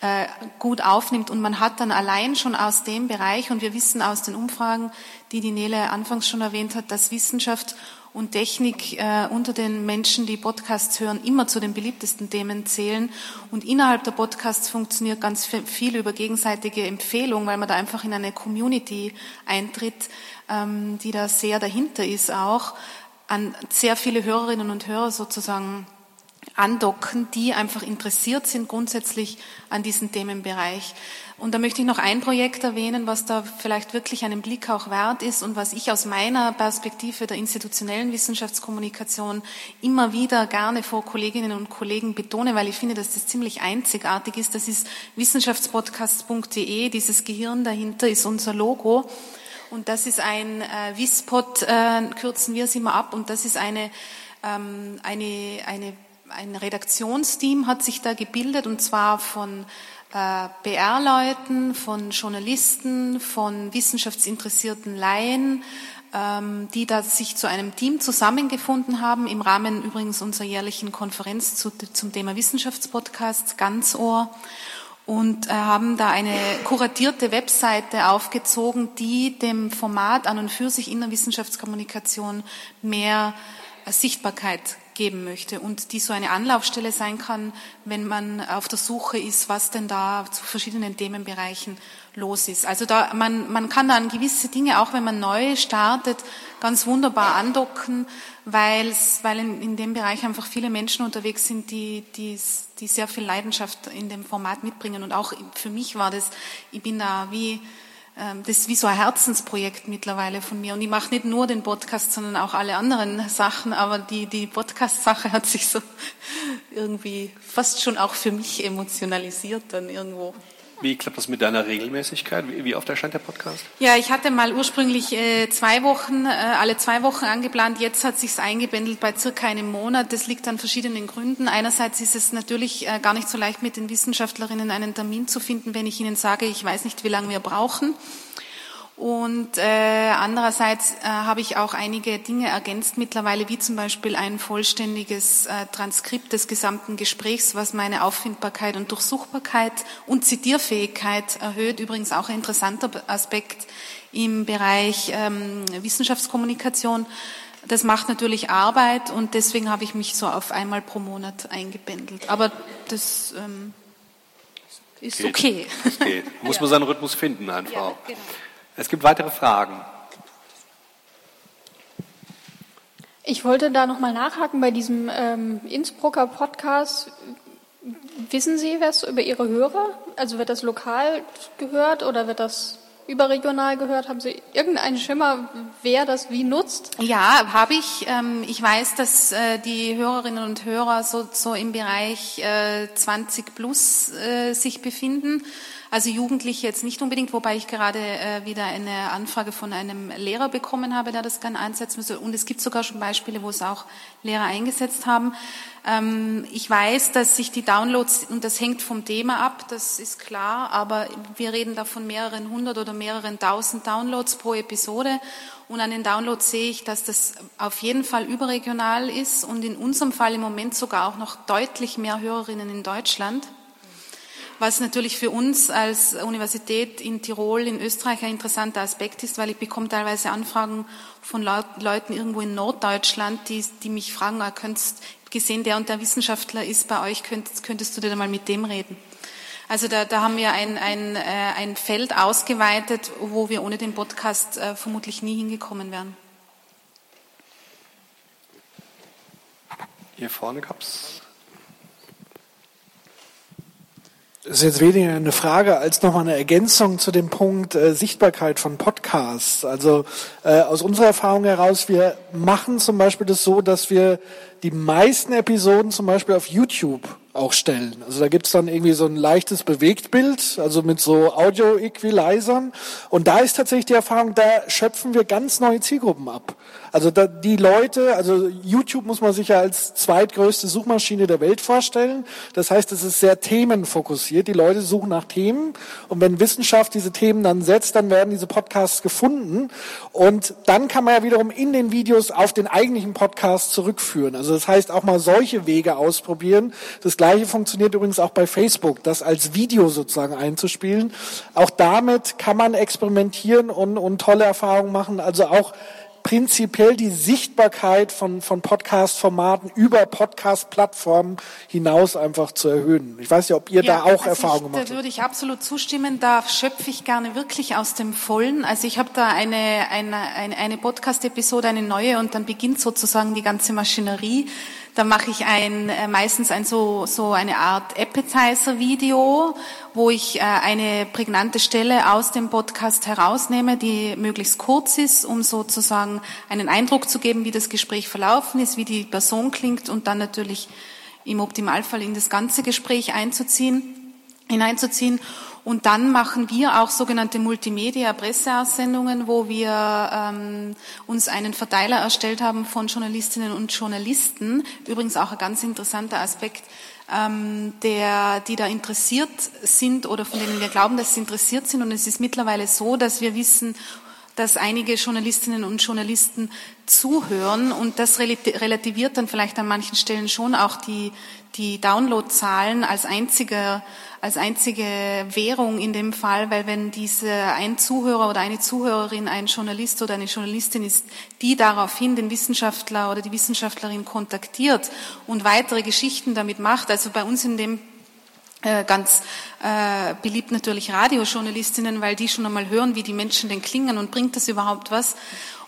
äh, gut aufnimmt. Und man hat dann allein schon aus dem Bereich, und wir wissen aus den Umfragen, die die Nele anfangs schon erwähnt hat, dass Wissenschaft und Technik äh, unter den Menschen, die Podcasts hören, immer zu den beliebtesten Themen zählen. Und innerhalb der Podcasts funktioniert ganz viel über gegenseitige Empfehlung, weil man da einfach in eine Community eintritt, ähm, die da sehr dahinter ist auch. an sehr viele Hörerinnen und Hörer sozusagen andocken, die einfach interessiert sind grundsätzlich an diesem Themenbereich. Und da möchte ich noch ein Projekt erwähnen, was da vielleicht wirklich einen Blick auch wert ist und was ich aus meiner Perspektive der institutionellen Wissenschaftskommunikation immer wieder gerne vor Kolleginnen und Kollegen betone, weil ich finde, dass das ziemlich einzigartig ist. Das ist wissenschaftspodcast.de. Dieses Gehirn dahinter ist unser Logo. Und das ist ein äh, Wispod, äh, kürzen wir es immer ab. Und das ist eine, ähm, eine, eine, ein Redaktionsteam hat sich da gebildet und zwar von äh, PR-Leuten, von Journalisten, von wissenschaftsinteressierten Laien, ähm, die da sich zu einem Team zusammengefunden haben, im Rahmen übrigens unserer jährlichen Konferenz zu, zum Thema Wissenschaftspodcasts, Ganzohr, und äh, haben da eine kuratierte Webseite aufgezogen, die dem Format an und für sich in der Wissenschaftskommunikation mehr äh, Sichtbarkeit geben möchte und die so eine Anlaufstelle sein kann, wenn man auf der Suche ist, was denn da zu verschiedenen Themenbereichen los ist. Also da, man, man kann dann gewisse Dinge, auch wenn man neu startet, ganz wunderbar andocken, weil weil in, in dem Bereich einfach viele Menschen unterwegs sind, die, die, die sehr viel Leidenschaft in dem Format mitbringen. Und auch für mich war das, ich bin da wie das ist wie so ein Herzensprojekt mittlerweile von mir. Und ich mache nicht nur den Podcast, sondern auch alle anderen Sachen. Aber die, die Podcast-Sache hat sich so irgendwie fast schon auch für mich emotionalisiert dann irgendwo. Wie klappt das mit deiner Regelmäßigkeit? Wie, wie oft erscheint der Podcast? Ja, ich hatte mal ursprünglich äh, zwei Wochen, äh, alle zwei Wochen angeplant. Jetzt hat sich's eingebändelt bei circa einem Monat. Das liegt an verschiedenen Gründen. Einerseits ist es natürlich äh, gar nicht so leicht, mit den Wissenschaftlerinnen einen Termin zu finden, wenn ich ihnen sage, ich weiß nicht, wie lange wir brauchen. Und äh, andererseits äh, habe ich auch einige Dinge ergänzt mittlerweile, wie zum Beispiel ein vollständiges äh, Transkript des gesamten Gesprächs, was meine Auffindbarkeit und Durchsuchbarkeit und Zitierfähigkeit erhöht. Übrigens auch ein interessanter Aspekt im Bereich ähm, Wissenschaftskommunikation. Das macht natürlich Arbeit und deswegen habe ich mich so auf einmal pro Monat eingebändelt. Aber das ähm, ist geht. okay. Das geht. Muss Ja. man seinen Rhythmus finden einfach. Ja, genau. Es gibt weitere Fragen. Ich wollte da nochmal nachhaken bei diesem ähm, Innsbrucker Podcast. Wissen Sie was über Ihre Hörer? Also wird das lokal gehört oder wird das überregional gehört? Haben Sie irgendeinen Schimmer, wer das wie nutzt? Ja, habe ich. Ähm, Ich weiß, dass äh, die Hörerinnen und Hörer so, so im Bereich äh, 20 plus äh, sich befinden. Also Jugendliche jetzt nicht unbedingt, wobei ich gerade äh, wieder eine Anfrage von einem Lehrer bekommen habe, der das gerne einsetzen müsse. Und es gibt sogar schon Beispiele, wo es auch Lehrer eingesetzt haben. Ähm, Ich weiß, dass sich die Downloads, und das hängt vom Thema ab, das ist klar, aber wir reden da von mehreren hundert oder mehreren tausend Downloads pro Episode. Und an den Downloads sehe ich, dass das auf jeden Fall überregional ist und in unserem Fall im Moment sogar auch noch deutlich mehr Hörerinnen in Deutschland. Was natürlich für uns als Universität in Tirol, in Österreich ein interessanter Aspekt ist, weil ich bekomme teilweise Anfragen von Leut Leuten irgendwo in Norddeutschland, die, die mich fragen, ah, könntest, gesehen, der und der Wissenschaftler ist bei euch, könntest, könntest du dir da mal mit dem reden? Also da, da haben wir ein, ein, äh, ein Feld ausgeweitet, wo wir ohne den Podcast äh, vermutlich nie hingekommen wären. Hier vorne gab's. Das ist jetzt weniger eine Frage als nochmal eine Ergänzung zu dem Punkt äh, Sichtbarkeit von Podcasts. Also äh, aus unserer Erfahrung heraus, wir machen zum Beispiel das so, dass wir die meisten Episoden zum Beispiel auf YouTube auch stellen. Also da gibt's dann irgendwie so ein leichtes Bewegtbild, also mit so Audio-Equalizern. Und da ist tatsächlich die Erfahrung, da schöpfen wir ganz neue Zielgruppen ab. Also da, die Leute, also YouTube muss man sich ja als zweitgrößte Suchmaschine der Welt vorstellen. Das heißt, es ist sehr themenfokussiert. Die Leute suchen nach Themen. Und wenn Wissenschaft diese Themen dann setzt, dann werden diese Podcasts gefunden. Und dann kann man ja wiederum in den Videos auf den eigentlichen Podcast zurückführen. Also das heißt auch mal solche Wege ausprobieren. Das gleiche funktioniert übrigens auch bei Facebook, das als Video sozusagen einzuspielen. Auch damit kann man experimentieren und, und tolle Erfahrungen machen. Also auch prinzipiell die Sichtbarkeit von, von Podcast-Formaten über Podcast-Plattformen hinaus einfach zu erhöhen. Ich weiß ja, ob ihr ja, da auch also Erfahrungen ich, gemacht Da würde ich absolut zustimmen. Da schöpfe ich gerne wirklich aus dem Vollen. Also ich habe da eine, eine, eine, eine Podcast-Episode, eine neue, und dann beginnt sozusagen die ganze Maschinerie. Da mache ich ein, äh, meistens ein so, so eine Art Appetizer-Video, wo ich äh, eine prägnante Stelle aus dem Podcast herausnehme, die möglichst kurz ist, um sozusagen einen Eindruck zu geben, wie das Gespräch verlaufen ist, wie die Person klingt und dann natürlich im Optimalfall in das ganze Gespräch einzuziehen, hineinzuziehen. Und dann machen wir auch sogenannte Multimedia-Presseaussendungen, wo wir ähm, uns einen Verteiler erstellt haben von Journalistinnen und Journalisten. Übrigens auch ein ganz interessanter Aspekt, ähm, der, die da interessiert sind oder von denen wir glauben, dass sie interessiert sind. Und es ist mittlerweile so, dass wir wissen, dass einige Journalistinnen und Journalisten zuhören und das relativiert dann vielleicht an manchen Stellen schon auch die, die Downloadzahlen als einziger als einzige Währung in dem Fall, weil wenn diese ein Zuhörer oder eine Zuhörerin ein Journalist oder eine Journalistin ist, die daraufhin den Wissenschaftler oder die Wissenschaftlerin kontaktiert und weitere Geschichten damit macht, also bei uns in dem ganz äh, beliebt natürlich Radiojournalistinnen, weil die schon einmal hören, wie die Menschen denn klingen und bringt das überhaupt was.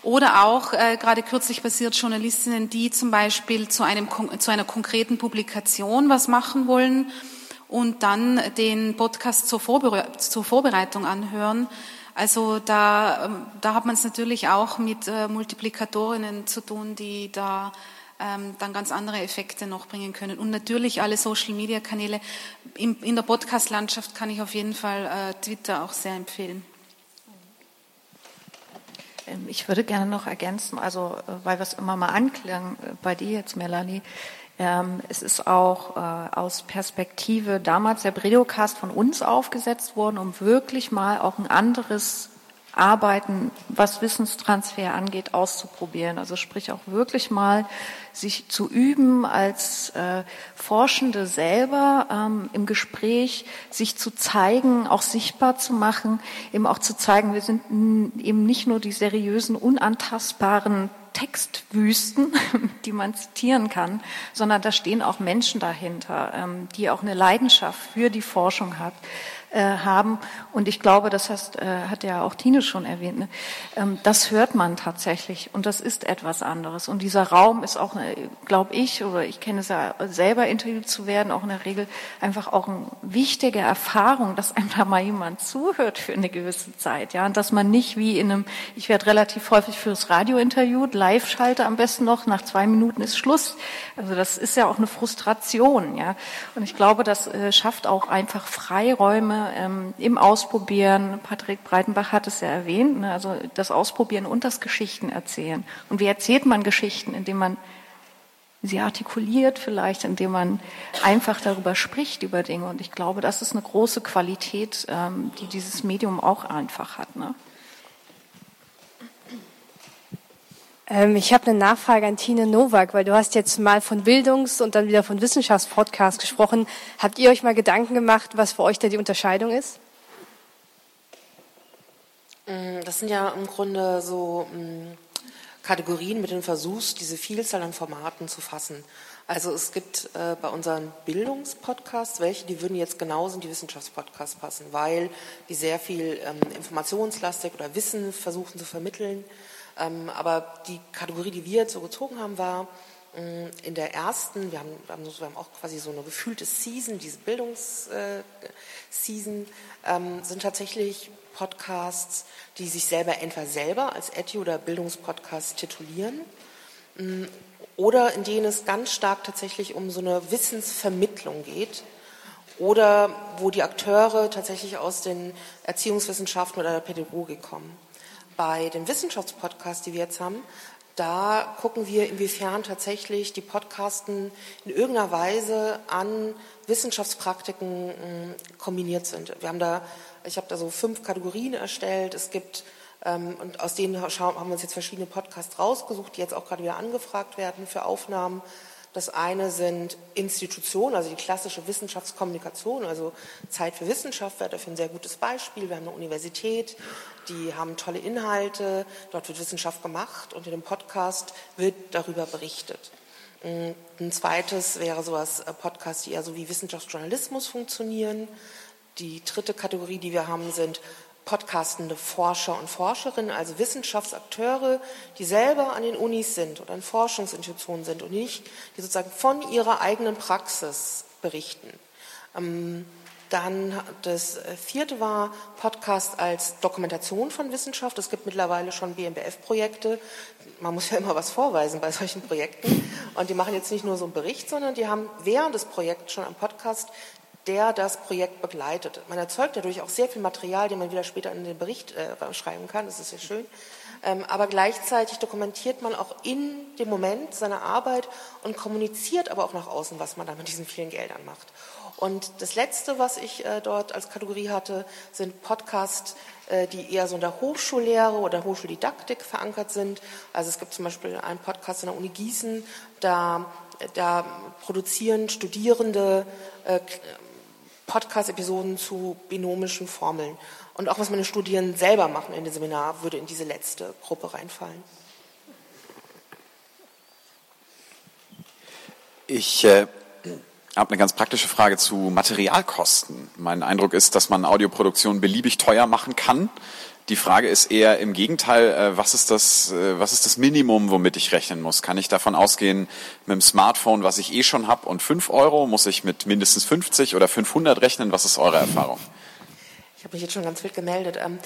Oder auch äh, gerade kürzlich passiert Journalistinnen, die zum Beispiel zu, einem, zu einer konkreten Publikation was machen wollen und dann den Podcast zur, Vorbere zur Vorbereitung anhören. Also da, ähm, da hat man es natürlich auch mit äh, Multiplikatorinnen zu tun, die da dann ganz andere Effekte noch bringen können. Und natürlich alle Social-Media-Kanäle. In, der Podcast-Landschaft kann ich auf jeden Fall äh, Twitter auch sehr empfehlen. Ähm, ich würde gerne noch ergänzen, also äh, weil wir es immer mal anklang äh, bei dir jetzt, Melanie, ähm, es ist auch aus Perspektive damals der Bredocast von uns aufgesetzt worden, um wirklich mal auch ein anderes Arbeiten, was Wissenstransfer angeht, auszuprobieren. Also sprich auch wirklich mal sich zu üben als äh, Forschende selber ähm, im Gespräch, sich zu zeigen, auch sichtbar zu machen, eben auch zu zeigen, wir sind eben nicht nur die seriösen, unantastbaren Textwüsten, die man zitieren kann, sondern da stehen auch Menschen dahinter, ähm, die auch eine Leidenschaft für die Forschung hat, äh, haben. Und ich glaube, das heißt, äh, hat ja auch Tine schon erwähnt, ne? ähm, das hört man tatsächlich und das ist etwas anderes. Und dieser Raum ist auch, glaube ich, oder ich kenne es ja selber, interviewt zu werden, auch in der Regel einfach auch eine wichtige Erfahrung, dass einem da mal jemand zuhört für eine gewisse Zeit. Ja, und dass man nicht wie in einem, ich werde relativ häufig fürs Radio interviewt, live schalte am besten noch, nach zwei Minuten ist Schluss. Also das ist ja auch eine Frustration. Ja, und ich glaube, das äh, schafft auch einfach Freiräume, ähm, im Ausprobieren, Patrick Breitenbach hat es ja erwähnt, ne, also das Ausprobieren und das Geschichten erzählen. Und wie erzählt man Geschichten, indem man sie artikuliert vielleicht, indem man einfach darüber spricht, über Dinge. Und ich glaube, das ist eine große Qualität, ähm, die dieses Medium auch einfach hat. Ne? Ähm, ich habe eine Nachfrage an Tine Nowak, weil du hast jetzt mal von Bildungs- und dann wieder von Wissenschaftspodcasts gesprochen. Habt ihr euch mal Gedanken gemacht, was für euch da die Unterscheidung ist? Mm, das sind ja im Grunde so mm, Kategorien, mit denen du versuchst, diese Vielzahl an Formaten zu fassen. Also es gibt äh, bei unseren Bildungspodcasts welche, die würden jetzt genauso in die Wissenschaftspodcasts passen, weil die sehr viel ähm, informationslastig oder Wissen versuchen zu vermitteln. Ähm, aber die Kategorie, die wir jetzt so gezogen haben, war mm, in der ersten, wir haben, wir haben, auch quasi so eine gefühlte Season, diese Bildungsseason, äh, ähm, sind tatsächlich Podcasts, die sich selber entweder selber als Edu- oder Bildungspodcast titulieren mm, oder in denen es ganz stark tatsächlich um so eine Wissensvermittlung geht oder wo die Akteure tatsächlich aus den Erziehungswissenschaften oder der Pädagogik kommen bei den Wissenschaftspodcasts, die wir jetzt haben, da gucken wir, inwiefern tatsächlich die Podcasten in irgendeiner Weise an Wissenschaftspraktiken hm, kombiniert sind. Wir haben da, ich habe da so fünf Kategorien erstellt. Es gibt ähm, und aus denen haben wir uns jetzt verschiedene Podcasts rausgesucht, die jetzt auch gerade wieder angefragt werden für Aufnahmen. Das eine sind Institutionen, also die klassische Wissenschaftskommunikation, also Zeit für Wissenschaft wäre dafür ein sehr gutes Beispiel. Wir haben eine Universität, die haben tolle Inhalte, dort wird Wissenschaft gemacht und in dem Podcast wird darüber berichtet. Ein zweites wäre sowas äh, Podcasts, die eher so wie Wissenschaftsjournalismus funktionieren. Die dritte Kategorie, die wir haben, sind podcastende Forscher und Forscherinnen, also Wissenschaftsakteure, die selber an den Unis sind oder in Forschungsinstitutionen sind und nicht, die sozusagen von ihrer eigenen Praxis berichten. Ähm, dann das vierte war Podcast als Dokumentation von Wissenschaft. Es gibt mittlerweile schon BMBF-Projekte. Man muss ja immer was vorweisen bei solchen Projekten. Und die machen jetzt nicht nur so einen Bericht, sondern die haben während des Projekts schon einen Podcast der das Projekt begleitet. Man erzeugt dadurch auch sehr viel Material, den man wieder später in den Bericht äh, schreiben kann. Das ist sehr schön. Ähm, aber gleichzeitig dokumentiert man auch in dem Moment seine Arbeit und kommuniziert aber auch nach außen, was man da mit diesen vielen Geldern macht. Und das Letzte, was ich äh, dort als Kategorie hatte, sind Podcasts, äh, die eher so in der Hochschullehre oder Hochschuldidaktik verankert sind. Also es gibt zum Beispiel einen Podcast in der Uni Gießen, da, da produzieren Studierende äh, Podcast-Episoden zu binomischen Formeln. Und auch was meine Studierenden selber machen in dem Seminar, würde in diese letzte Gruppe reinfallen. Ich äh, habe eine ganz praktische Frage zu Materialkosten. Mein Eindruck ist, dass man Audioproduktion beliebig teuer machen kann. Die Frage ist eher im Gegenteil, äh, was ist das, äh, was ist das Minimum, womit ich rechnen muss? Kann ich davon ausgehen, mit dem Smartphone, was ich eh schon habe, und 5 Euro, muss ich mit mindestens 50 oder 500 rechnen? Was ist eure Erfahrung? Ich habe mich jetzt schon ganz wild gemeldet. Ähm,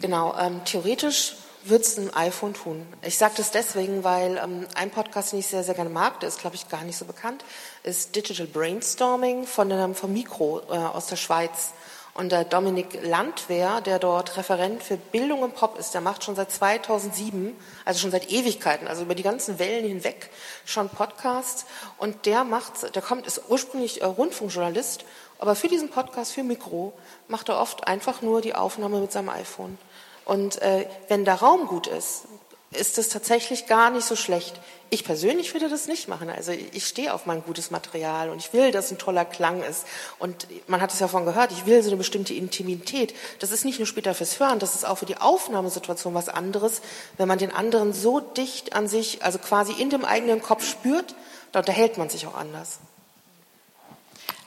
genau, ähm, theoretisch wird es ein iPhone tun. Ich sage das deswegen, weil ähm, ein Podcast, den ich sehr, sehr gerne mag, der ist, glaube ich, gar nicht so bekannt, ist Digital Brainstorming von, ähm, vom Mikro äh, aus der Schweiz. Und der Dominik Landwehr, der dort Referent für Bildung im Pop ist, der macht schon seit 2007, also schon seit Ewigkeiten, also über die ganzen Wellen hinweg schon Podcasts. Und der macht, der kommt, ist ursprünglich äh, Rundfunkjournalist, aber für diesen Podcast, für Mikro, macht er oft einfach nur die Aufnahme mit seinem iPhone. Und äh, wenn der Raum gut ist, ist das tatsächlich gar nicht so schlecht. Ich persönlich würde das nicht machen. Also ich stehe auf mein gutes Material und ich will, dass ein toller Klang ist. Und man hat es ja vorhin gehört, ich will so eine bestimmte Intimität. Das ist nicht nur später fürs Hören, das ist auch für die Aufnahmesituation was anderes, wenn man den anderen so dicht an sich, also quasi in dem eigenen Kopf spürt, da unterhält man sich auch anders.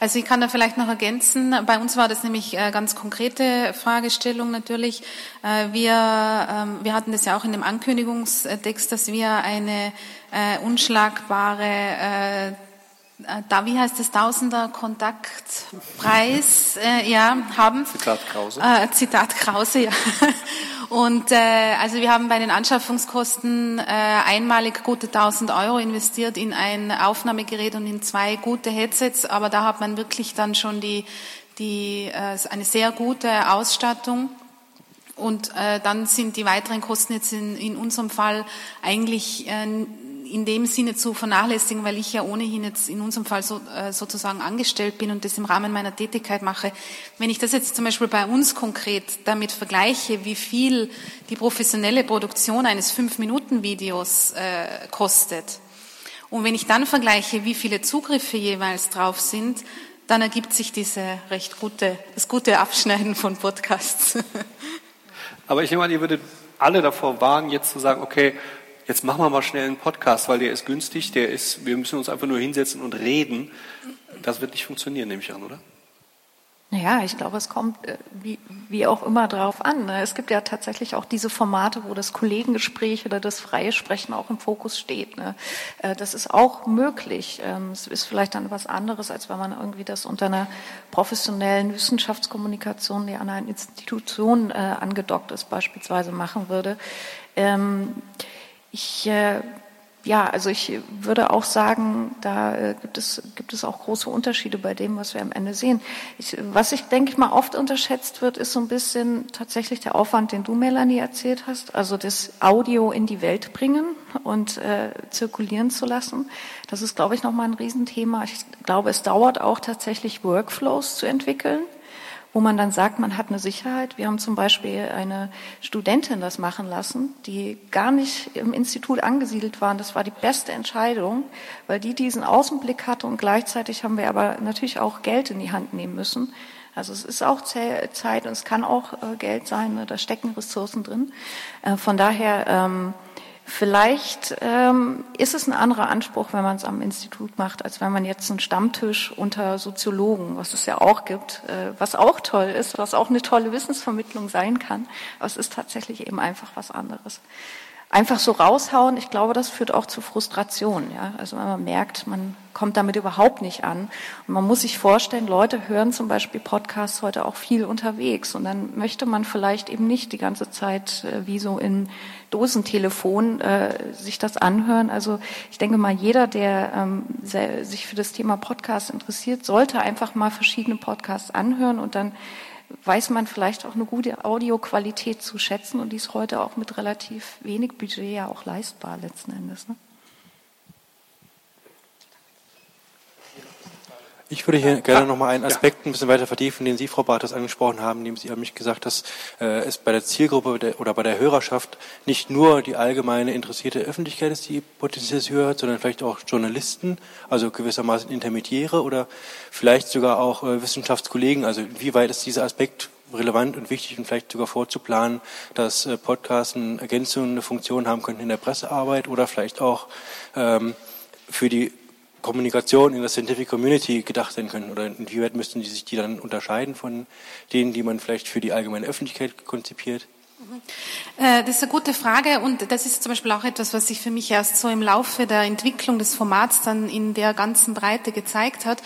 Also ich kann da vielleicht noch ergänzen. Bei uns war das nämlich äh, ganz konkrete Fragestellung natürlich. Äh, wir, ähm, wir hatten das ja auch in dem Ankündigungstext, dass wir eine äh, unschlagbare da, wie heißt es, Tausender Kontaktpreis, äh, ja, haben. Zitat Krause. Äh, Zitat Krause, ja. Und äh, also wir haben bei den Anschaffungskosten äh, einmalig gute 1000 Euro investiert in ein Aufnahmegerät und in zwei gute Headsets, aber da hat man wirklich dann schon die, die äh, eine sehr gute Ausstattung. Und äh, dann sind die weiteren Kosten jetzt in, in unserem Fall eigentlich äh, in dem Sinne zu vernachlässigen, weil ich ja ohnehin jetzt in unserem Fall so, äh, sozusagen angestellt bin und das im Rahmen meiner Tätigkeit mache. Wenn ich das jetzt zum Beispiel bei uns konkret damit vergleiche, wie viel die professionelle Produktion eines Fünf-Minuten-Videos äh, kostet, und wenn ich dann vergleiche, wie viele Zugriffe jeweils drauf sind, dann ergibt sich diese recht gute, das gute Abschneiden von Podcasts. Aber ich nehme an, ihr würdet alle davor warnen, jetzt zu sagen, okay, jetzt machen wir mal schnell einen Podcast, weil der ist günstig, der ist, wir müssen uns einfach nur hinsetzen und reden. Das wird nicht funktionieren, nehme ich an, oder? Naja, ich glaube, es kommt äh, wie, wie auch immer drauf an. Ne? Es gibt ja tatsächlich auch diese Formate, wo das Kollegengespräch oder das freie Sprechen auch im Fokus steht. Ne? Äh, das ist auch möglich. Ähm, es ist vielleicht dann was anderes, als wenn man irgendwie das unter einer professionellen Wissenschaftskommunikation, die an einer Institution äh, angedockt ist, beispielsweise machen würde. Ich, äh, ja, also ich würde auch sagen, da äh, gibt es, gibt es auch große Unterschiede bei dem, was wir am Ende sehen. Ich, was ich, denke ich mal, oft unterschätzt wird, ist so ein bisschen tatsächlich der Aufwand, den du, Melanie, erzählt hast. Also das Audio in die Welt bringen und äh, zirkulieren zu lassen. Das ist, glaube ich, nochmal ein Riesenthema. Ich glaube, es dauert auch tatsächlich Workflows zu entwickeln wo man dann sagt, man hat eine Sicherheit. Wir haben zum Beispiel eine Studentin das machen lassen, die gar nicht im Institut angesiedelt war. Das war die beste Entscheidung, weil die diesen Außenblick hatte und gleichzeitig haben wir aber natürlich auch Geld in die Hand nehmen müssen. Also es ist auch Zeit und es kann auch äh, Geld sein, ne? da stecken Ressourcen drin. Äh, von daher ähm, Vielleicht ähm, ist es ein anderer Anspruch, wenn man es am Institut macht, als wenn man jetzt einen Stammtisch unter Soziologen, was es ja auch gibt, äh, was auch toll ist, was auch eine tolle Wissensvermittlung sein kann. Aber es ist tatsächlich eben einfach was anderes einfach so raushauen, ich glaube, das führt auch zu Frustration. Ja? Also wenn man merkt, man kommt damit überhaupt nicht an. Und man muss sich vorstellen, Leute hören zum Beispiel Podcasts heute auch viel unterwegs. Und dann möchte man vielleicht eben nicht die ganze Zeit äh, wie so in Dosentelefon äh, sich das anhören. Also ich denke mal, jeder, der ähm, sich für das Thema Podcast interessiert, sollte einfach mal verschiedene Podcasts anhören und dann weiß man vielleicht auch eine gute Audioqualität zu schätzen und die ist heute auch mit relativ wenig Budget ja auch leistbar letzten Endes. Ne? Ich würde hier gerne noch mal einen Aspekt ein bisschen weiter vertiefen, den Sie, Frau Bartels, angesprochen haben, indem Sie haben mich gesagt, dass äh, es bei der Zielgruppe oder bei der Hörerschaft nicht nur die allgemeine interessierte Öffentlichkeit ist, die potenzielles hört, sondern vielleicht auch Journalisten, also gewissermaßen Intermediäre oder vielleicht sogar auch äh, Wissenschaftskollegen. Also inwieweit ist dieser Aspekt relevant und wichtig und vielleicht sogar vorzuplanen, dass äh, Podcasts eine Ergänzung, eine Funktion haben könnten in der Pressearbeit oder vielleicht auch ähm, für die Kommunikation in der Scientific Community gedacht sein können? Oder inwieweit müssten die sich die dann unterscheiden von denen, die man vielleicht für die allgemeine Öffentlichkeit konzipiert? Äh, das ist eine gute Frage und das ist zum Beispiel auch etwas, was sich für mich erst so im Laufe der Entwicklung des Formats dann in der ganzen Breite gezeigt hat,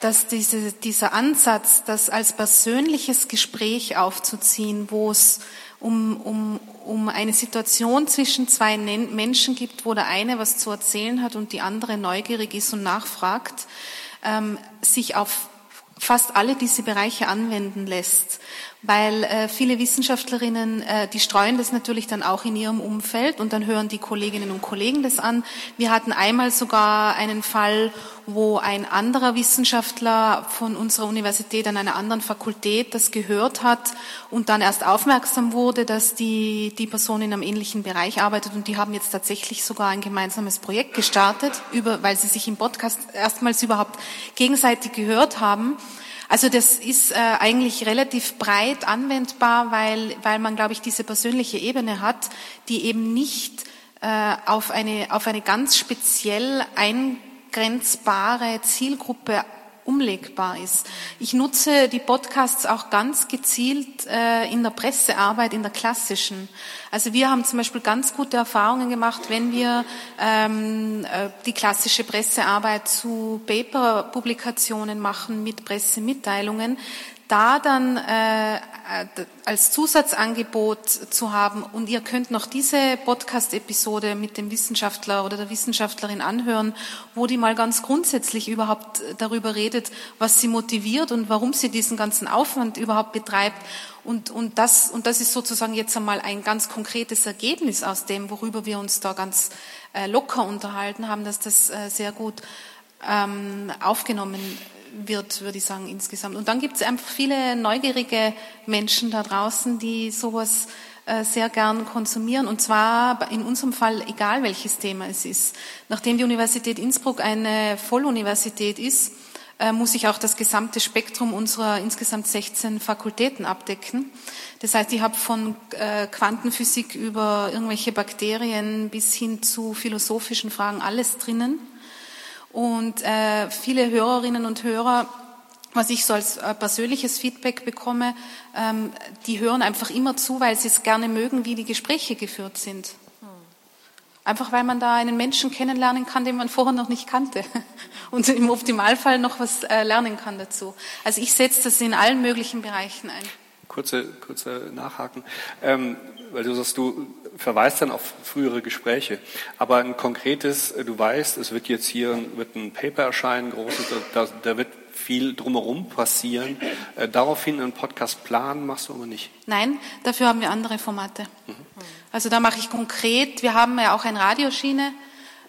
dass diese, dieser Ansatz, das als persönliches Gespräch aufzuziehen, wo es um, um, um eine Situation zwischen zwei Menschen gibt, wo der eine was zu erzählen hat und die andere neugierig ist und nachfragt, ähm, sich auf fast alle diese Bereiche anwenden lässt weil äh, viele Wissenschaftlerinnen, äh, die streuen das natürlich dann auch in ihrem Umfeld und dann hören die Kolleginnen und Kollegen das an. Wir hatten einmal sogar einen Fall, wo ein anderer Wissenschaftler von unserer Universität an einer anderen Fakultät das gehört hat und dann erst aufmerksam wurde, dass die, die Person in einem ähnlichen Bereich arbeitet und die haben jetzt tatsächlich sogar ein gemeinsames Projekt gestartet, über, weil sie sich im Podcast erstmals überhaupt gegenseitig gehört haben. Also das ist äh, eigentlich relativ breit anwendbar, weil, weil man, glaube ich, diese persönliche Ebene hat, die eben nicht äh, auf, eine, auf eine ganz speziell eingrenzbare Zielgruppe umlegbar ist. Ich nutze die Podcasts auch ganz gezielt äh, in der Pressearbeit, in der klassischen. Also wir haben zum Beispiel ganz gute Erfahrungen gemacht, wenn wir ähm, äh, die klassische Pressearbeit zu Paper-Publikationen machen mit Pressemitteilungen, da dann äh, als Zusatzangebot zu haben und ihr könnt noch diese Podcast-Episode mit dem Wissenschaftler oder der Wissenschaftlerin anhören, wo die mal ganz grundsätzlich überhaupt darüber redet, was sie motiviert und warum sie diesen ganzen Aufwand überhaupt betreibt. Und, und, das, und das ist sozusagen jetzt einmal ein ganz konkretes Ergebnis aus dem, worüber wir uns da ganz äh, locker unterhalten haben, dass das äh, sehr gut ähm, aufgenommen wird, würde ich sagen, insgesamt. Und dann gibt es einfach viele neugierige Menschen da draußen, die sowas äh, sehr gern konsumieren. Und zwar in unserem Fall, egal welches Thema es ist. Nachdem die Universität Innsbruck eine Volluniversität ist, äh, muss ich auch das gesamte Spektrum unserer insgesamt 16 Fakultäten abdecken. Das heißt, ich habe von äh, Quantenphysik über irgendwelche Bakterien bis hin zu philosophischen Fragen alles drinnen. Und äh, viele Hörerinnen und Hörer, was ich so als äh, persönliches Feedback bekomme, ähm, die hören einfach immer zu, weil sie es gerne mögen, wie die Gespräche geführt sind. Einfach weil man da einen Menschen kennenlernen kann, den man vorher noch nicht kannte. Und im Optimalfall noch was äh, lernen kann dazu. Also ich setze das in allen möglichen Bereichen ein. Kurze, kurze Nachhaken. Ähm, weil du sagst, du verweist dann auf frühere Gespräche. Aber ein konkretes, äh, du weißt, es wird jetzt hier wird ein Paper erscheinen, großes, da, da wird viel drumherum passieren. Äh, daraufhin einen Podcast planen machst du aber nicht. Nein, dafür haben wir andere Formate. Mhm. Also da mache ich konkret, wir haben ja auch eine Radioschiene.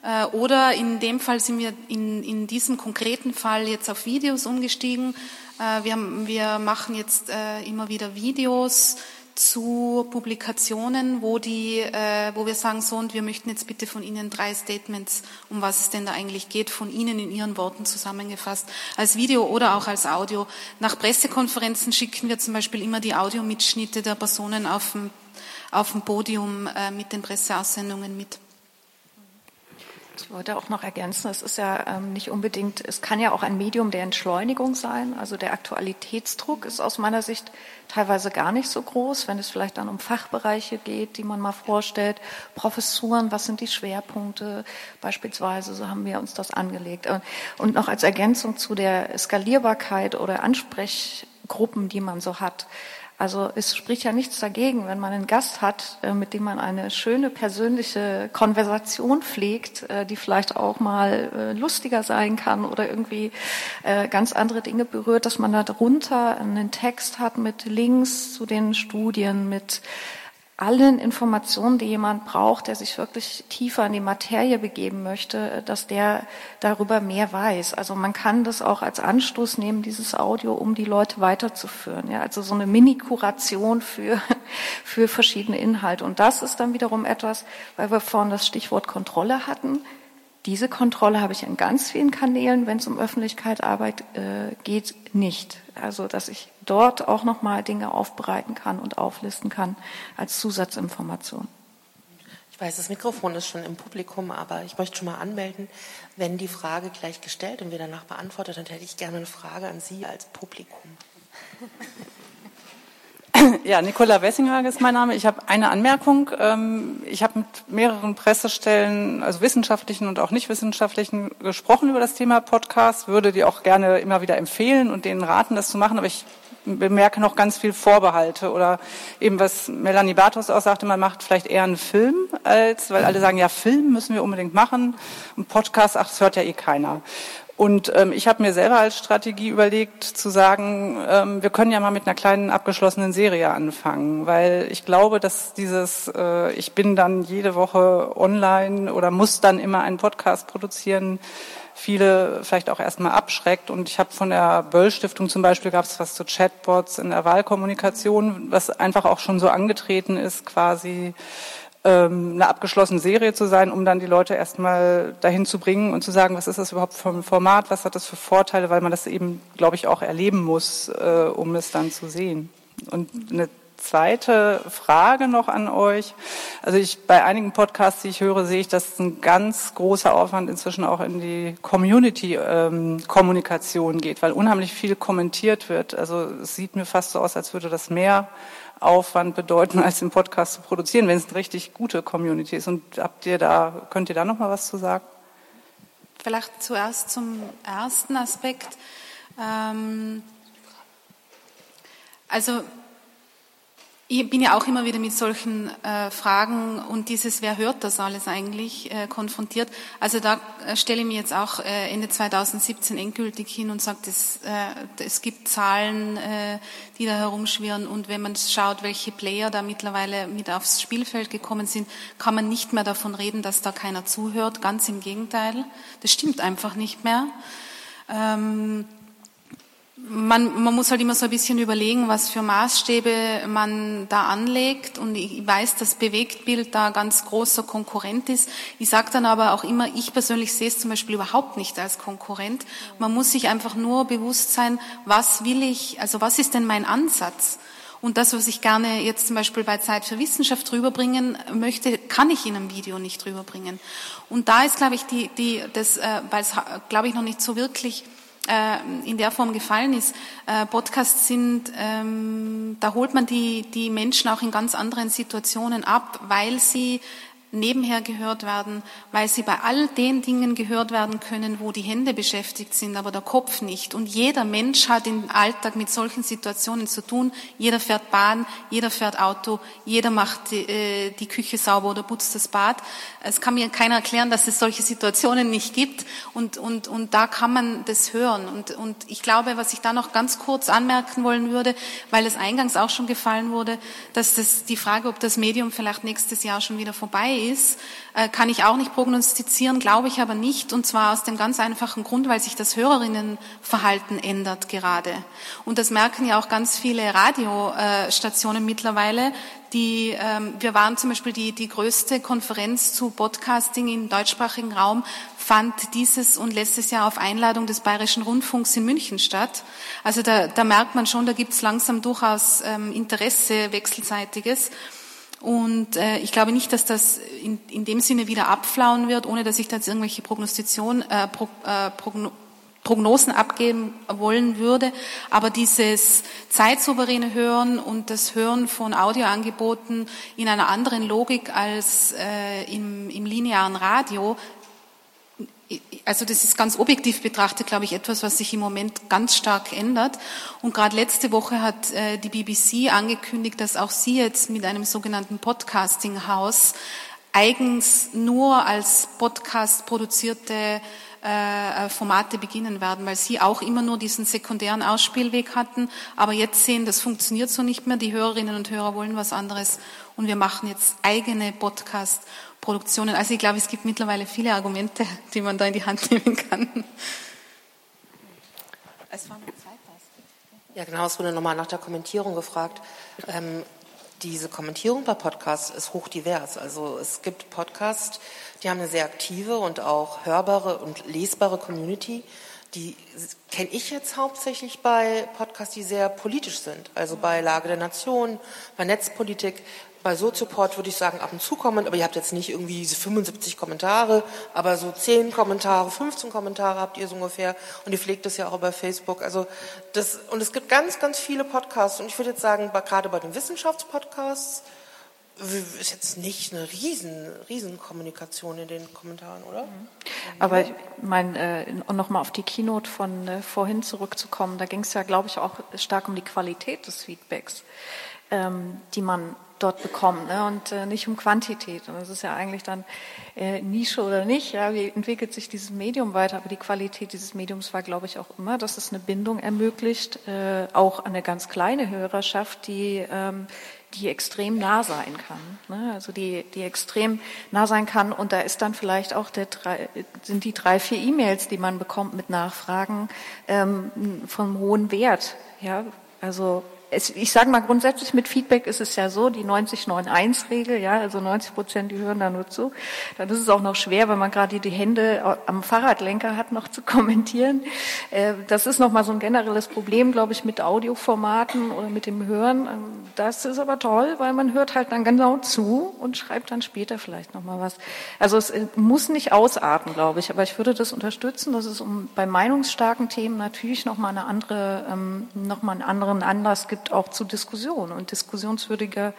Äh, oder in dem Fall sind wir in, in diesem konkreten Fall jetzt auf Videos umgestiegen. Äh, wir, haben, wir machen jetzt äh, immer wieder Videos zu Publikationen, wo, die, äh, wo wir sagen, so und wir möchten jetzt bitte von Ihnen drei Statements, um was es denn da eigentlich geht, von Ihnen in Ihren Worten zusammengefasst, als Video oder auch als Audio. Nach Pressekonferenzen schicken wir zum Beispiel immer die Audiomitschnitte der Personen auf dem, auf dem Podium mit den Presseaussendungen mit. Ich wollte auch noch ergänzen, es ist ja ähm, nicht unbedingt, es kann ja auch ein Medium der Entschleunigung sein. Also der Aktualitätsdruck ist aus meiner Sicht teilweise gar nicht so groß, wenn es vielleicht dann um Fachbereiche geht, die man mal vorstellt, Professuren, was sind die Schwerpunkte beispielsweise, so haben wir uns das angelegt. Und noch als Ergänzung zu der Skalierbarkeit oder Ansprechgruppen, die man so hat. Also es spricht ja nichts dagegen, wenn man einen Gast hat, äh, mit dem man eine schöne persönliche Konversation pflegt, äh, die vielleicht auch mal äh, lustiger sein kann oder irgendwie ganz andere Dinge berührt, dass man da drunter einen Text hat mit Links zu den Studien, mit allen Informationen, die jemand braucht, der sich wirklich tiefer in die Materie begeben möchte, dass der darüber mehr weiß. Also man kann das auch als Anstoß nehmen, dieses Audio, um die Leute weiterzuführen. Ja, also so eine Mini-Kuration für, für verschiedene Inhalte. Und das ist dann wiederum etwas, weil wir vorhin das Stichwort Kontrolle hatten. Diese Kontrolle habe ich in ganz vielen Kanälen, wenn es um Öffentlichkeitsarbeit äh, geht, nicht. Also dass ich dort auch nochmal Dinge aufbereiten kann und auflisten kann als Zusatzinformation. Ich weiß, das Mikrofon ist schon im Publikum, aber ich möchte schon mal anmelden, wenn die Frage gleich gestellt und wir danach beantwortet, dann hätte ich gerne eine Frage an Sie als Publikum. Ja, Nicola Wessinghage ist mein Name. Ich habe eine Anmerkung. Ähm, ich habe mit mehreren Pressestellen, also wissenschaftlichen und auch nicht wissenschaftlichen, gesprochen über das Thema Podcast, würde die auch gerne immer wieder empfehlen und denen raten, das zu machen. Aber ich bemerke noch ganz viel Vorbehalte oder eben was Melanie Bartos auch sagte, man macht vielleicht eher einen Film als, weil alle sagen, ja, Film müssen wir unbedingt machen und Podcast, ach, das hört ja eh keiner. Und ähm, ich habe mir selber als Strategie überlegt, zu sagen, ähm, wir können ja mal mit einer kleinen abgeschlossenen Serie anfangen, weil ich glaube, dass dieses, äh, ich bin dann jede Woche online oder muss dann immer einen Podcast produzieren, viele vielleicht auch erstmal abschreckt. Und ich habe von der Böll Stiftung zum Beispiel gab es was zu Chatbots in der Wahlkommunikation, was einfach auch schon so angetreten ist, quasi ähm, eine abgeschlossene Serie zu sein, um dann die Leute erstmal dahin zu bringen und zu sagen, was ist das überhaupt für ein Format, was hat das für Vorteile, weil man das eben, glaube ich, auch erleben muss, äh, um es dann zu sehen. Und eine zweite Frage noch an euch. Also ich bei einigen Podcasts, die ich höre, sehe ich, dass ein ganz großer Aufwand inzwischen auch in die Community-Kommunikation ähm, geht, weil unheimlich viel kommentiert wird. Also es sieht mir fast so aus, als würde das mehr Aufwand bedeuten, als den Podcast zu produzieren, wenn es eine richtig gute Community ist. Und habt ihr da, könnt ihr da noch mal was zu sagen? Vielleicht zuerst zum ersten Aspekt. Ähm, also ich bin ja auch immer wieder mit solchen äh, Fragen und dieses, wer hört das alles eigentlich, äh, konfrontiert. Also da äh, stelle ich mir jetzt auch äh, Ende 2017 endgültig hin und sage, es, äh, es gibt Zahlen, äh, die da herumschwirren und wenn man schaut, welche Player da mittlerweile mit aufs Spielfeld gekommen sind, kann man nicht mehr davon reden, dass da keiner zuhört. Ganz im Gegenteil, das stimmt einfach nicht mehr. Ähm, man, man muss halt immer so ein bisschen überlegen, was für Maßstäbe man da anlegt. Und ich weiß, dass Bewegtbild da ganz großer Konkurrent ist. Ich sage dann aber auch immer, ich persönlich sehe es zum Beispiel überhaupt nicht als Konkurrent. Man muss sich einfach nur bewusst sein, was will ich, also was ist denn mein Ansatz? Und das, was ich gerne jetzt zum Beispiel bei Zeit für Wissenschaft rüberbringen möchte, kann ich in einem Video nicht rüberbringen. Und da ist, glaube ich, die, die, das, äh, weil es, glaube ich, noch nicht so wirklich in der Form gefallen ist. Äh, Podcasts sind, ähm, da holt man die, die Menschen auch in ganz anderen Situationen ab, weil sie nebenher gehört werden, weil sie bei all den Dingen gehört werden können, wo die Hände beschäftigt sind, aber der Kopf nicht. Und jeder Mensch hat im Alltag mit solchen Situationen zu tun. Jeder fährt Bahn, jeder fährt Auto, jeder macht die, äh, die Küche sauber oder putzt das Bad. Es kann mir keiner erklären, dass es solche Situationen nicht gibt. Und, und, und da kann man das hören. Und, und ich glaube, was ich da noch ganz kurz anmerken wollen würde, weil es eingangs auch schon gefallen wurde, dass das die Frage, ob das Medium vielleicht nächstes Jahr schon wieder vorbei ist, äh, kann ich auch nicht prognostizieren, glaube ich aber nicht. Und zwar aus dem ganz einfachen Grund, weil sich das Hörerinnenverhalten ändert gerade. Und das merken ja auch ganz viele Radiostationen mittlerweile. Die, ähm, wir waren zum Beispiel die, die größte Konferenz zu Podcasting im deutschsprachigen Raum, fand dieses und letztes Jahr auf Einladung des Bayerischen Rundfunks in München statt. Also da, da merkt man schon, da gibt es langsam durchaus ähm, Interesse wechselseitiges. Und äh, ich glaube nicht, dass das in, in dem Sinne wieder abflauen wird, ohne dass ich da jetzt irgendwelche Prognostikation, äh, Pro, äh, Progno Prognosen abgeben wollen würde. Aber dieses zeitsouveräne Hören und das Hören von Audioangeboten in einer anderen Logik als äh, im, im linearen Radio, also das ist ganz objektiv betrachtet, glaube ich, etwas, was sich im Moment ganz stark ändert. Und gerade letzte Woche hat äh, die BBC angekündigt, dass auch sie jetzt mit einem sogenannten Podcasting-Haus eigens nur als Podcast produzierte äh, Formate beginnen werden, weil sie auch immer nur diesen sekundären Ausspielweg hatten, aber jetzt sehen, das funktioniert so nicht mehr. Die Hörerinnen und Hörer wollen was anderes und wir machen jetzt eigene Podcast-Produktionen. Also ich glaube, es gibt mittlerweile viele Argumente, die man da in die Hand nehmen kann. Es war ja, genau, es wurde nochmal nach der Kommentierung gefragt. Ähm, diese Kommentierung bei Podcasts ist hochdivers. Also es gibt Podcasts, die haben eine sehr aktive und auch hörbare und lesbare Community. Die kenne ich jetzt hauptsächlich bei Podcasts, die sehr politisch sind. Also bei Lage der Nation, bei Netzpolitik. Bei Sozioport würde ich sagen, ab und zu kommen, aber ihr habt jetzt nicht irgendwie diese 75 Kommentare, aber so 10 Kommentare, 15 Kommentare habt ihr so ungefähr und ihr pflegt das ja auch über Facebook. Also das, und es gibt ganz, ganz viele Podcasts und ich würde jetzt sagen, gerade bei den Wissenschaftspodcasts ist jetzt nicht eine riesen, riesen Kommunikation in den Kommentaren, oder? Mhm. Aber ich meine, äh, nochmal auf die Keynote von äh, vorhin zurückzukommen, da ging es ja, glaube ich, auch stark um die Qualität des Feedbacks, die man dort bekommen ne? und äh, nicht um Quantität. Und das ist ja eigentlich dann äh, Nische oder nicht. Ja, wie entwickelt sich dieses Medium weiter? Aber die Qualität dieses Mediums war, glaube ich, auch immer, dass es eine Bindung ermöglicht, äh, auch eine ganz kleine Hörerschaft, die ähm, die extrem nah sein kann. Ne? Also die, die extrem nah sein kann. Und da ist dann vielleicht auch der drei, sind die drei, vier E-Mails, die man bekommt mit Nachfragen ähm, von hohem Wert. Ja, also es, ich sage mal grundsätzlich mit Feedback ist es ja so, die 90-9-1-Regel, ja, also 90 Prozent, die hören da nur zu. Dann ist es auch noch schwer, wenn man gerade die Hände am Fahrradlenker hat, noch zu kommentieren. Äh, das ist nochmal so ein generelles Problem, glaube ich, mit Audioformaten oder mit dem Hören. Ähm, das ist aber toll, weil man hört halt dann genau zu und schreibt dann später vielleicht nochmal was. Also es äh, muss nicht ausarten, glaube ich, aber ich würde das unterstützen, dass es um bei meinungsstarken Themen natürlich nochmal eine andere, ähm, nochmal einen anderen Anlass gibt, gibt auch zu Diskussionen und diskussionswürdige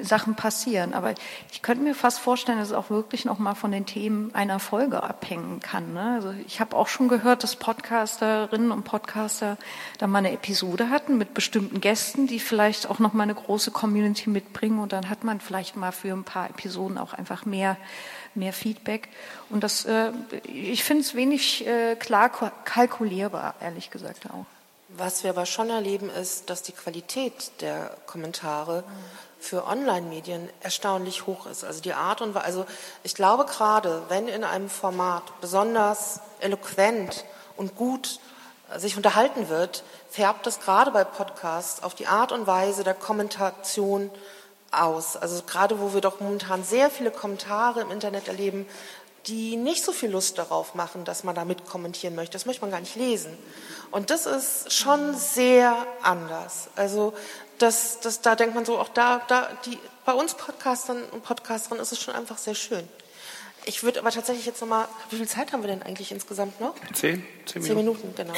Sachen passieren. Aber ich könnte mir fast vorstellen, dass es auch wirklich noch mal von den Themen einer Folge abhängen kann. Ne? Also ich habe auch schon gehört, dass Podcasterinnen und Podcaster da mal eine Episode hatten mit bestimmten Gästen, die vielleicht auch noch mal eine große Community mitbringen und dann hat man vielleicht mal für ein paar Episoden auch einfach mehr mehr Feedback. Und das, äh, ich finde es wenig äh, klar kalkulierbar, ehrlich gesagt auch. Was wir aber schon erleben, ist, dass die Qualität der Kommentare für Online-Medien erstaunlich hoch ist. Also die Art und Weise, also ich glaube gerade, wenn in einem Format besonders eloquent und gut äh, sich unterhalten wird, färbt es gerade bei Podcasts auf die Art und Weise der Kommentation aus. Also gerade wo wir doch momentan sehr viele Kommentare im Internet erleben, die nicht so viel Lust darauf machen, dass man da mit kommentieren möchte. Das möchte man gar nicht lesen. Und das ist schon sehr anders. Also das, das, da denkt man so, auch da, da die, bei uns Podcastern und Podcasterinnen ist es schon einfach sehr schön. Ich würde aber tatsächlich jetzt nochmal, wie viel Zeit haben wir denn eigentlich insgesamt noch? Zehn, zehn Minuten. Zehn Minuten, genau.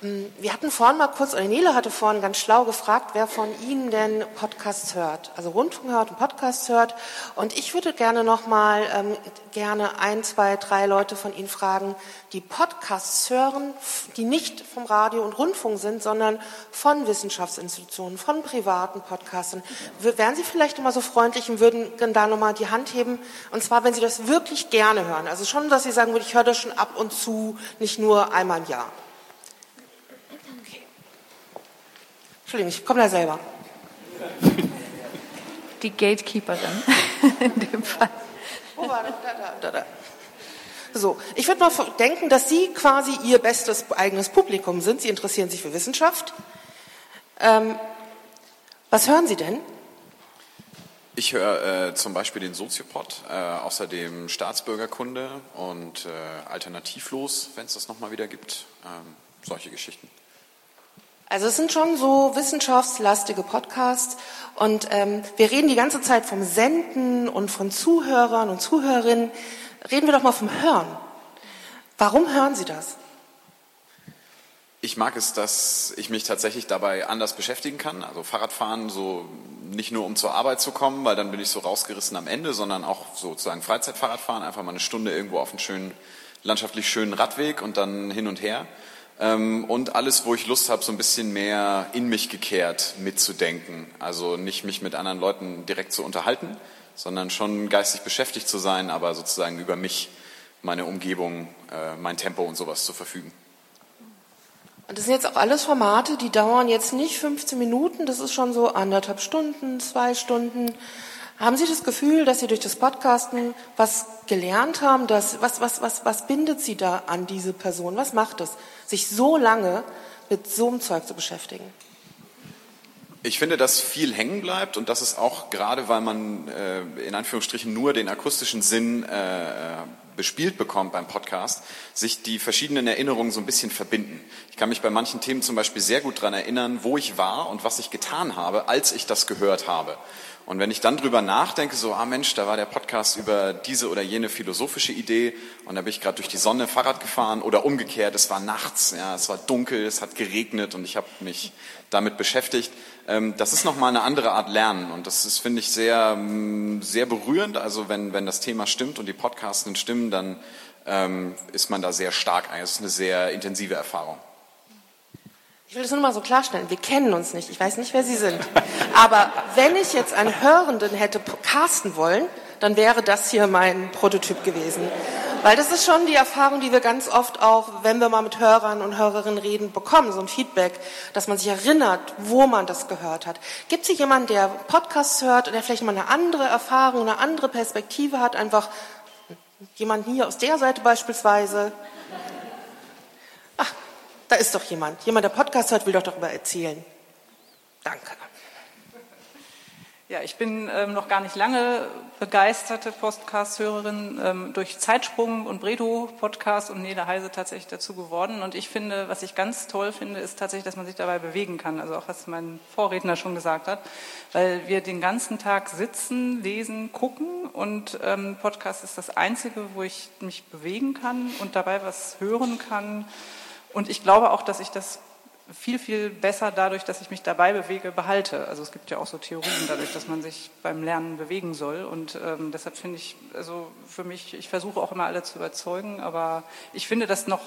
Hm, wir hatten vorhin mal kurz, oder Nele hatte vorhin ganz schlau gefragt, wer von Ihnen denn Podcasts hört, also Rundfunk hört und Podcasts hört. Und ich würde gerne noch mal ähm, gerne ein, zwei, drei Leute von Ihnen fragen, die Podcasts hören, die nicht vom Radio und Rundfunk sind, sondern von Wissenschaftsinstitutionen, von privaten Podcastern. Wären Sie vielleicht immer so freundlich und würden da noch mal die Hand heben? Und zwar, wenn Sie das wirklich gerne hören. Also schon, dass Sie sagen würden, ich höre das schon ab und zu, nicht nur einmal im Jahr. Entschuldigung, ich komme da selber. Die Gatekeeperin in dem Fall. Wo war das? Da, da, da, da. So, ich würde mal denken, dass Sie quasi Ihr bestes eigenes Publikum sind. Sie interessieren sich für Wissenschaft. Ähm, was hören Sie denn? Ich höre äh, zum Beispiel den Soziopod, äh, außerdem Staatsbürgerkunde und äh, Alternativlos, wenn es das nochmal wieder gibt. Ähm, solche Geschichten. Also es sind schon so wissenschaftslastige Podcasts und ähm, wir reden die ganze Zeit vom Senden und von Zuhörern und Zuhörerinnen. Reden wir doch mal vom Hören. Warum hören Sie das? Ich mag es, dass ich mich tatsächlich dabei anders beschäftigen kann. Also Fahrradfahren so nicht nur um zur Arbeit zu kommen, weil dann bin ich so rausgerissen am Ende, sondern auch sozusagen Freizeitfahrradfahren, einfach mal eine Stunde irgendwo auf einen schönen, landschaftlich schönen Radweg und dann hin und her. Ähm, und alles, wo ich Lust habe, so ein bisschen mehr in mich gekehrt mitzudenken. Also nicht mich mit anderen Leuten direkt zu unterhalten, sondern schon geistig beschäftigt zu sein, aber sozusagen über mich, meine Umgebung, äh, mein Tempo und sowas zu verfügen. Und das sind jetzt auch alles Formate, die dauern jetzt nicht 15 Minuten, das ist schon so anderthalb Stunden, zwei Stunden. Haben Sie das Gefühl, dass Sie durch das Podcasten was gelernt haben? Dass, was, was, was, was bindet Sie da an diese Person? Was macht es, sich so lange mit so einem Zeug zu beschäftigen? Ich finde, dass viel hängen bleibt und das ist auch gerade, weil man äh, in Anführungsstrichen nur den akustischen Sinn äh, bespielt bekommt beim Podcast, sich die verschiedenen Erinnerungen so ein bisschen verbinden. Ich kann mich bei manchen Themen zum Beispiel sehr gut daran erinnern, wo ich war und was ich getan habe, als ich das gehört habe. Und wenn ich dann drüber nachdenke, so, ah Mensch, da war der Podcast über diese oder jene philosophische Idee und da bin ich gerade durch die Sonne Fahrrad gefahren oder umgekehrt, es war nachts, ja, es war dunkel, es hat geregnet und ich habe mich damit beschäftigt. Ähm, das ist nochmal eine andere Art Lernen und das ist, finde ich, sehr, mm, sehr berührend. Also wenn, wenn das Thema stimmt und die Podcasten stimmen, dann ähm, ist man da sehr stark. Es ist eine sehr intensive Erfahrung. Ich will das nur mal so klarstellen. Wir kennen uns nicht. Ich weiß nicht, wer Sie sind. Aber wenn ich jetzt einen Hörenden hätte casten wollen, dann wäre das hier mein Prototyp gewesen. Weil das ist schon die Erfahrung, die wir ganz oft auch, wenn wir mal mit Hörern und Hörerinnen reden, bekommen, so ein Feedback, dass man sich erinnert, wo man das gehört hat. Gibt es hier jemanden, der Podcasts hört und der vielleicht mal eine andere Erfahrung, eine andere Perspektive hat, einfach jemand hier aus der Seite beispielsweise? Da ist doch jemand. Jemand, der Podcast hört, will doch darüber erzählen. Danke. Ja, ich bin ähm, noch gar nicht lange begeisterte Podcast-Hörerin ähm, durch Zeitsprung und Bredo-Podcast und Nele Heise tatsächlich dazu geworden. Und ich finde, was ich ganz toll finde, ist tatsächlich, dass man sich dabei bewegen kann. Also auch was mein Vorredner schon gesagt hat, weil wir den ganzen Tag sitzen, lesen, gucken und ähm, Podcast ist das Einzige, wo ich mich bewegen kann und dabei was hören kann. Und ich glaube auch, dass ich das viel, viel besser dadurch, dass ich mich dabei bewege, behalte. Also es gibt ja auch so Theorien dadurch, dass man sich beim Lernen bewegen soll. Und ähm, deshalb finde ich, also für mich, ich versuche auch immer alle zu überzeugen, aber ich finde das noch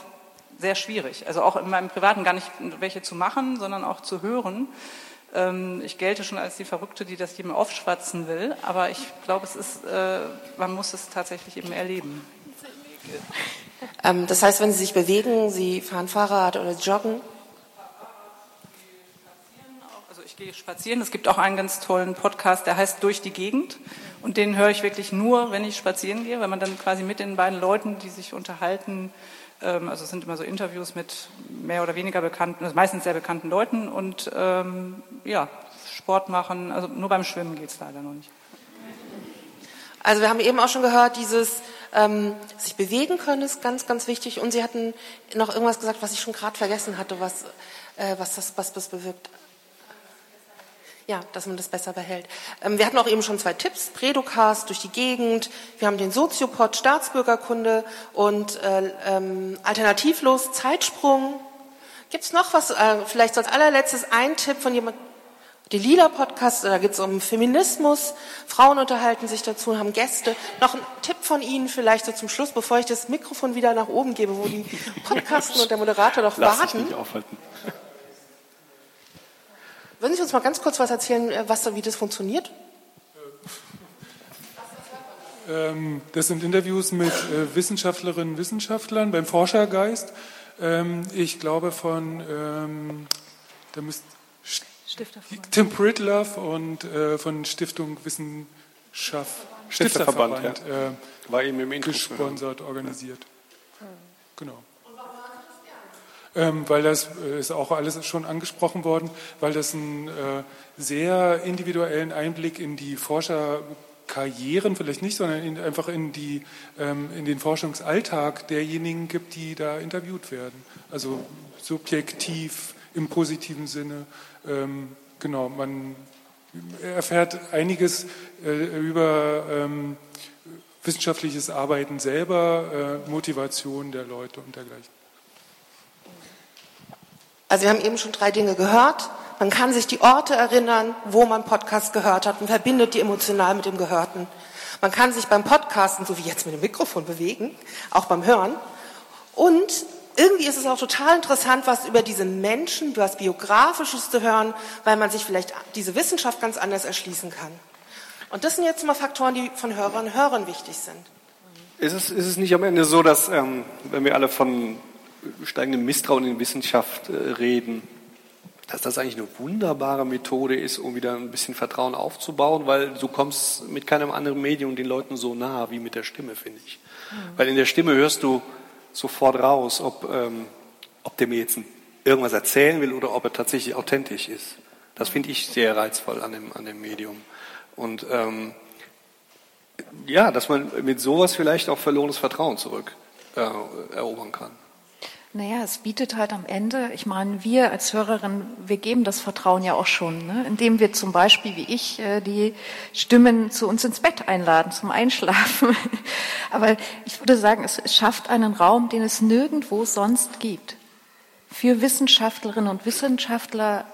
sehr schwierig. Also auch in meinem Privaten gar nicht welche zu machen, sondern auch zu hören. Ähm, ich gelte schon als die Verrückte, die das jedem aufschwatzen will, aber ich glaube, es ist, äh, man muss es tatsächlich eben erleben. Ähm, das heißt, wenn Sie sich bewegen, Sie fahren Fahrrad oder joggen, ich gehe spazieren. Es gibt auch einen ganz tollen Podcast, der heißt Durch die Gegend. Und den höre ich wirklich nur, wenn ich spazieren gehe, weil man dann quasi mit den beiden Leuten, die sich unterhalten, ähm, also es sind immer so Interviews mit mehr oder weniger bekannten, also meistens sehr bekannten Leuten und ähm, ja, Sport machen. Also nur beim Schwimmen geht es leider noch nicht. Also wir haben eben auch schon gehört, dieses ähm, sich bewegen können ist ganz, ganz wichtig. Und Sie hatten noch irgendwas gesagt, was ich schon gerade vergessen hatte, was, äh, was, das, was das bewirkt. Ja, dass man das besser behält. Ähm, wir hatten auch eben schon zwei Tipps. Predocast durch die Gegend. Wir haben den Soziopod Staatsbürgerkunde und äh, ähm, alternativlos Zeitsprung. Gibt es noch was? Äh, vielleicht als allerletztes ein Tipp von jemand. Die Lila Podcast, da geht es um Feminismus. Frauen unterhalten sich dazu, haben Gäste. Noch ein Tipp von Ihnen vielleicht so zum Schluss, bevor ich das Mikrofon wieder nach oben gebe, wo die Podcasten und der Moderator doch Lass warten. Dich nicht aufhalten. Würden Sie uns mal ganz kurz was erzählen, äh, was, wie das funktioniert? Ähm, das sind Interviews mit äh, Wissenschaftlerinnen und Wissenschaftlern beim Forschergeist. Ähm, ich glaube von ähm, da Tim Pritlove und äh, von Stiftung Wissenschaft, Stifterverband, Stifterverband ja. äh, War eben im Intro gesponsert, organisiert. Genau. Ähm, weil das äh, ist auch alles schon angesprochen worden, weil das einen äh, sehr individuellen Einblick in die Forscherkarrieren vielleicht nicht, sondern in, einfach in, die, ähm, in den Forschungsalltag derjenigen gibt, die da interviewt werden. Also subjektiv im positiven Sinne. Ähm, genau, man erfährt einiges äh, über ähm, wissenschaftliches Arbeiten selber, äh, Motivation der Leute und dergleichen. Also wir haben eben schon drei Dinge gehört. Man kann sich die Orte erinnern, wo man Podcast gehört hat und verbindet die emotional mit dem Gehörten. Man kann sich beim Podcasten, so wie jetzt mit dem Mikrofon, bewegen, auch beim Hören. Und irgendwie ist es auch total interessant, was über diese Menschen, was Biografisches zu hören, weil man sich vielleicht diese Wissenschaft ganz anders erschließen kann. Und das sind jetzt mal Faktoren, die von Hörern und Hörern wichtig sind. Ist es, ist es nicht am Ende so, dass, ähm, wenn wir alle von steigendem Misstrauen in Wissenschaft äh, reden, dass das eigentlich eine wunderbare Methode ist, um wieder ein bisschen Vertrauen aufzubauen, weil du kommst mit keinem anderen Medium den Leuten so nah wie mit der Stimme, finde ich. Mhm. Weil in der Stimme hörst du sofort raus, ob, ähm, ob der mir jetzt irgendwas erzählen will oder ob er tatsächlich authentisch ist. Das finde ich sehr reizvoll an dem, an dem Medium. Und ähm, ja, dass man mit sowas vielleicht auch verlorenes Vertrauen zurück äh, erobern kann. Naja, es bietet halt am Ende, ich meine, wir als Hörerin, wir geben das Vertrauen ja auch schon, ne? indem wir zum Beispiel, wie ich, äh, die Stimmen zu uns ins Bett einladen, zum Einschlafen. Aber ich würde sagen, es schafft einen Raum, den es nirgendwo sonst gibt. Für Wissenschaftlerinnen und Wissenschaftler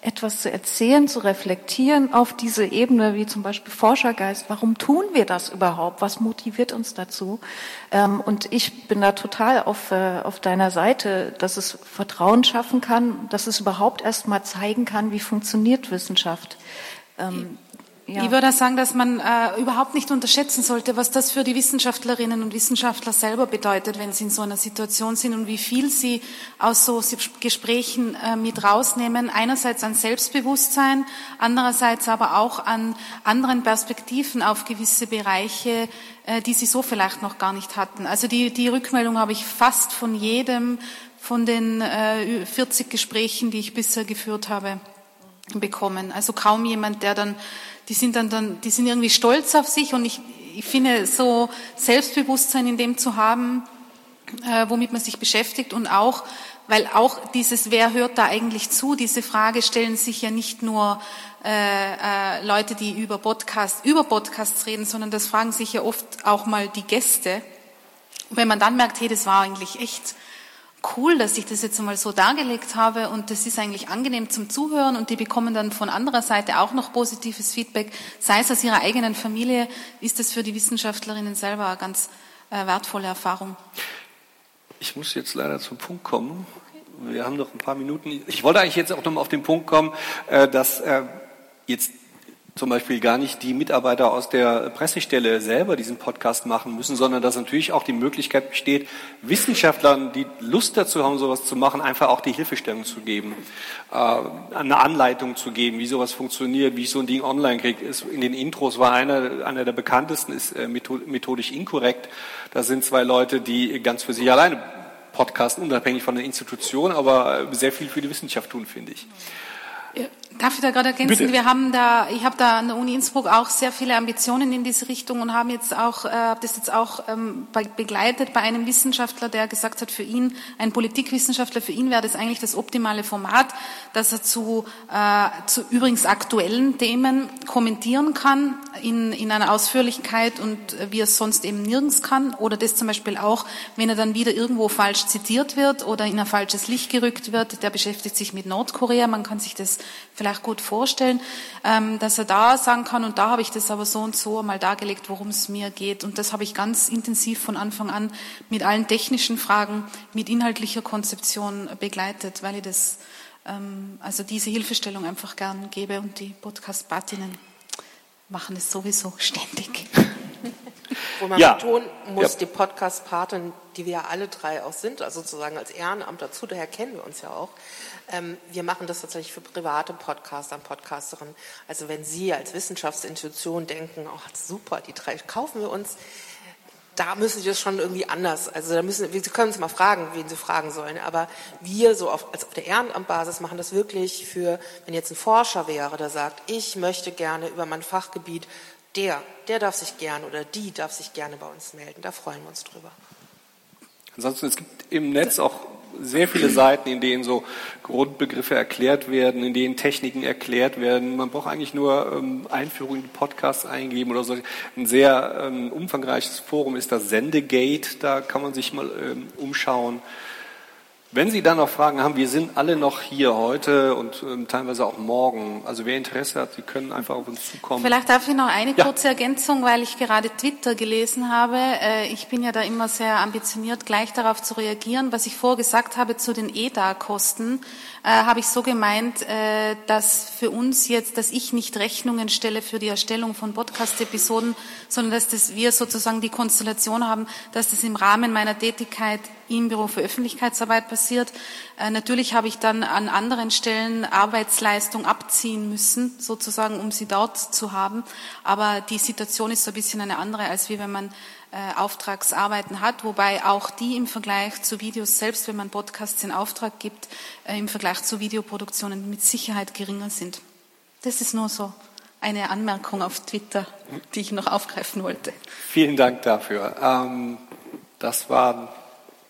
etwas zu erzählen, zu reflektieren auf diese Ebene, wie zum Beispiel Forschergeist. Warum tun wir das überhaupt? Was motiviert uns dazu? Ähm, und ich bin da total auf, äh, auf deiner Seite, dass es Vertrauen schaffen kann, dass es überhaupt erst mal zeigen kann, wie funktioniert Wissenschaft. Ja. Ich würde sagen, dass man äh, überhaupt nicht unterschätzen sollte, was das für die Wissenschaftlerinnen und Wissenschaftler selber bedeutet, wenn sie in so einer Situation sind und wie viel sie aus so Gesprächen äh, mit rausnehmen. Einerseits an Selbstbewusstsein, andererseits aber auch an anderen Perspektiven auf gewisse Bereiche, äh, die sie so vielleicht noch gar nicht hatten. Also die, die Rückmeldung habe ich fast von jedem von den äh, 40 Gesprächen, die ich bisher geführt habe, bekommen. Also kaum jemand, der dann die sind dann, dann, die sind irgendwie stolz auf sich und ich, ich finde so Selbstbewusstsein in dem zu haben, äh, womit man sich beschäftigt und auch, weil auch dieses, wer hört da eigentlich zu, diese Frage stellen sich ja nicht nur äh, äh, Leute, die über Podcasts, über Podcasts reden, sondern das fragen sich ja oft auch mal die Gäste. Und wenn man dann merkt, hey, das war eigentlich echt cool, dass ich das jetzt einmal so dargelegt habe und das ist eigentlich angenehm zum Zuhören und die bekommen dann von anderer Seite auch noch positives Feedback, sei es aus ihrer eigenen Familie, ist das für die Wissenschaftlerinnen selber eine ganz äh, wertvolle Erfahrung. Ich muss jetzt leider zum Punkt kommen. Wir haben noch ein paar Minuten. Ich wollte eigentlich jetzt auch noch mal auf den Punkt kommen, äh, dass äh, jetzt zum Beispiel gar nicht die Mitarbeiter aus der Pressestelle selber diesen Podcast machen müssen, sondern dass natürlich auch die Möglichkeit besteht, Wissenschaftlern, die Lust dazu haben, sowas zu machen, einfach auch die Hilfestellung zu geben, äh, eine Anleitung zu geben, wie sowas funktioniert, wie ich so ein Ding online kriege. In den Intros war einer, einer der bekanntesten, ist äh, methodisch inkorrekt. Da sind zwei Leute, die ganz für sich alleine podcasten, unabhängig von der Institution, aber sehr viel für die Wissenschaft tun, finde ich. Darf ich da gerade ergänzen? Bitte. Wir haben da, ich habe da an der Uni Innsbruck auch sehr viele Ambitionen in diese Richtung und haben jetzt auch, äh, habe das jetzt auch ähm, begleitet bei einem Wissenschaftler, der gesagt hat, für ihn, ein Politikwissenschaftler, für ihn wäre das eigentlich das optimale Format, dass er zu, äh, zu übrigens aktuellen Themen kommentieren kann in, in einer Ausführlichkeit und äh, wie er es sonst eben nirgends kann oder das zum Beispiel auch, wenn er dann wieder irgendwo falsch zitiert wird oder in ein falsches Licht gerückt wird, der beschäftigt sich mit Nordkorea, man kann sich das vielleicht gut vorstellen, ähm, dass er da sagen kann, und da habe ich das aber so und so mal dargelegt, worum es mir geht. Und das habe ich ganz intensiv von Anfang an mit allen technischen Fragen, mit inhaltlicher Konzeption begleitet, weil ich das, ähm, also diese Hilfestellung einfach gern gebe und die Podcast-Batinnen machen es sowieso ständig. Wo man Ja. betonen muss, Ja. die Podcast-Paten, die wir ja alle drei auch sind, also sozusagen als Ehrenamt dazu, daher kennen wir uns ja auch. Ähm, wir machen das tatsächlich für private Podcaster und Podcasterinnen. Also wenn Sie als Wissenschaftsinstitution denken, oh super, die drei kaufen wir uns, da müssen Sie das schon irgendwie anders. Also da müssen, Sie können uns mal fragen, wen Sie fragen sollen. Aber wir so auf, als auf der Ehrenamtbasis machen das wirklich für, wenn jetzt ein Forscher wäre, der sagt, ich möchte gerne über mein Fachgebiet, der, der darf sich gerne oder die darf sich gerne bei uns melden. Da freuen wir uns drüber. Ansonsten, es gibt im Netz auch sehr viele Seiten, in denen so Grundbegriffe erklärt werden, in denen Techniken erklärt werden. Man braucht eigentlich nur ähm, Einführung in Podcasts eingeben oder so. Ein sehr ähm, umfangreiches Forum ist das Sendegate, da kann man sich mal ähm, umschauen. Wenn Sie dann noch Fragen haben, wir sind alle noch hier heute und ähm, teilweise auch morgen. Also wer Interesse hat, Sie können einfach auf uns zukommen. Vielleicht darf ich noch eine Ja. kurze Ergänzung, weil ich gerade Twitter gelesen habe. Äh, Ich bin ja da immer sehr ambitioniert, gleich darauf zu reagieren. Was ich vorgesagt habe zu den EDA-Kosten, äh, habe ich so gemeint, äh, dass für uns jetzt, dass ich nicht Rechnungen stelle für die Erstellung von Podcast-Episoden, sondern dass das wir sozusagen die Konstellation haben, dass das im Rahmen meiner Tätigkeit im Büro für Öffentlichkeitsarbeit passiert. Äh, natürlich habe ich dann an anderen Stellen Arbeitsleistung abziehen müssen, sozusagen, um sie dort zu haben. Aber die Situation ist so ein bisschen eine andere, als wie wenn man äh, Auftragsarbeiten hat, wobei auch die im Vergleich zu Videos, selbst wenn man Podcasts in Auftrag gibt, äh, im Vergleich zu Videoproduktionen mit Sicherheit geringer sind. Das ist nur so eine Anmerkung auf Twitter, die ich noch aufgreifen wollte. Vielen Dank dafür. Ähm, das waren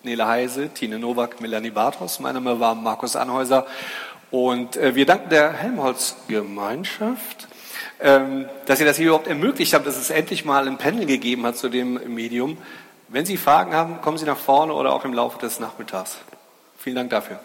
Nele Heise, Tine Nowak, Melanie Bartos. Mein Name war Markus Anhäuser. Und äh, wir danken der Helmholtz-Gemeinschaft, dass ihr das hier überhaupt ermöglicht habt, dass es endlich mal ein Panel gegeben hat zu dem Medium. Wenn Sie Fragen haben, kommen Sie nach vorne oder auch im Laufe des Nachmittags. Vielen Dank dafür.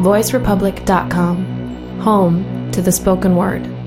VoiceRepublic.com, home to the spoken word.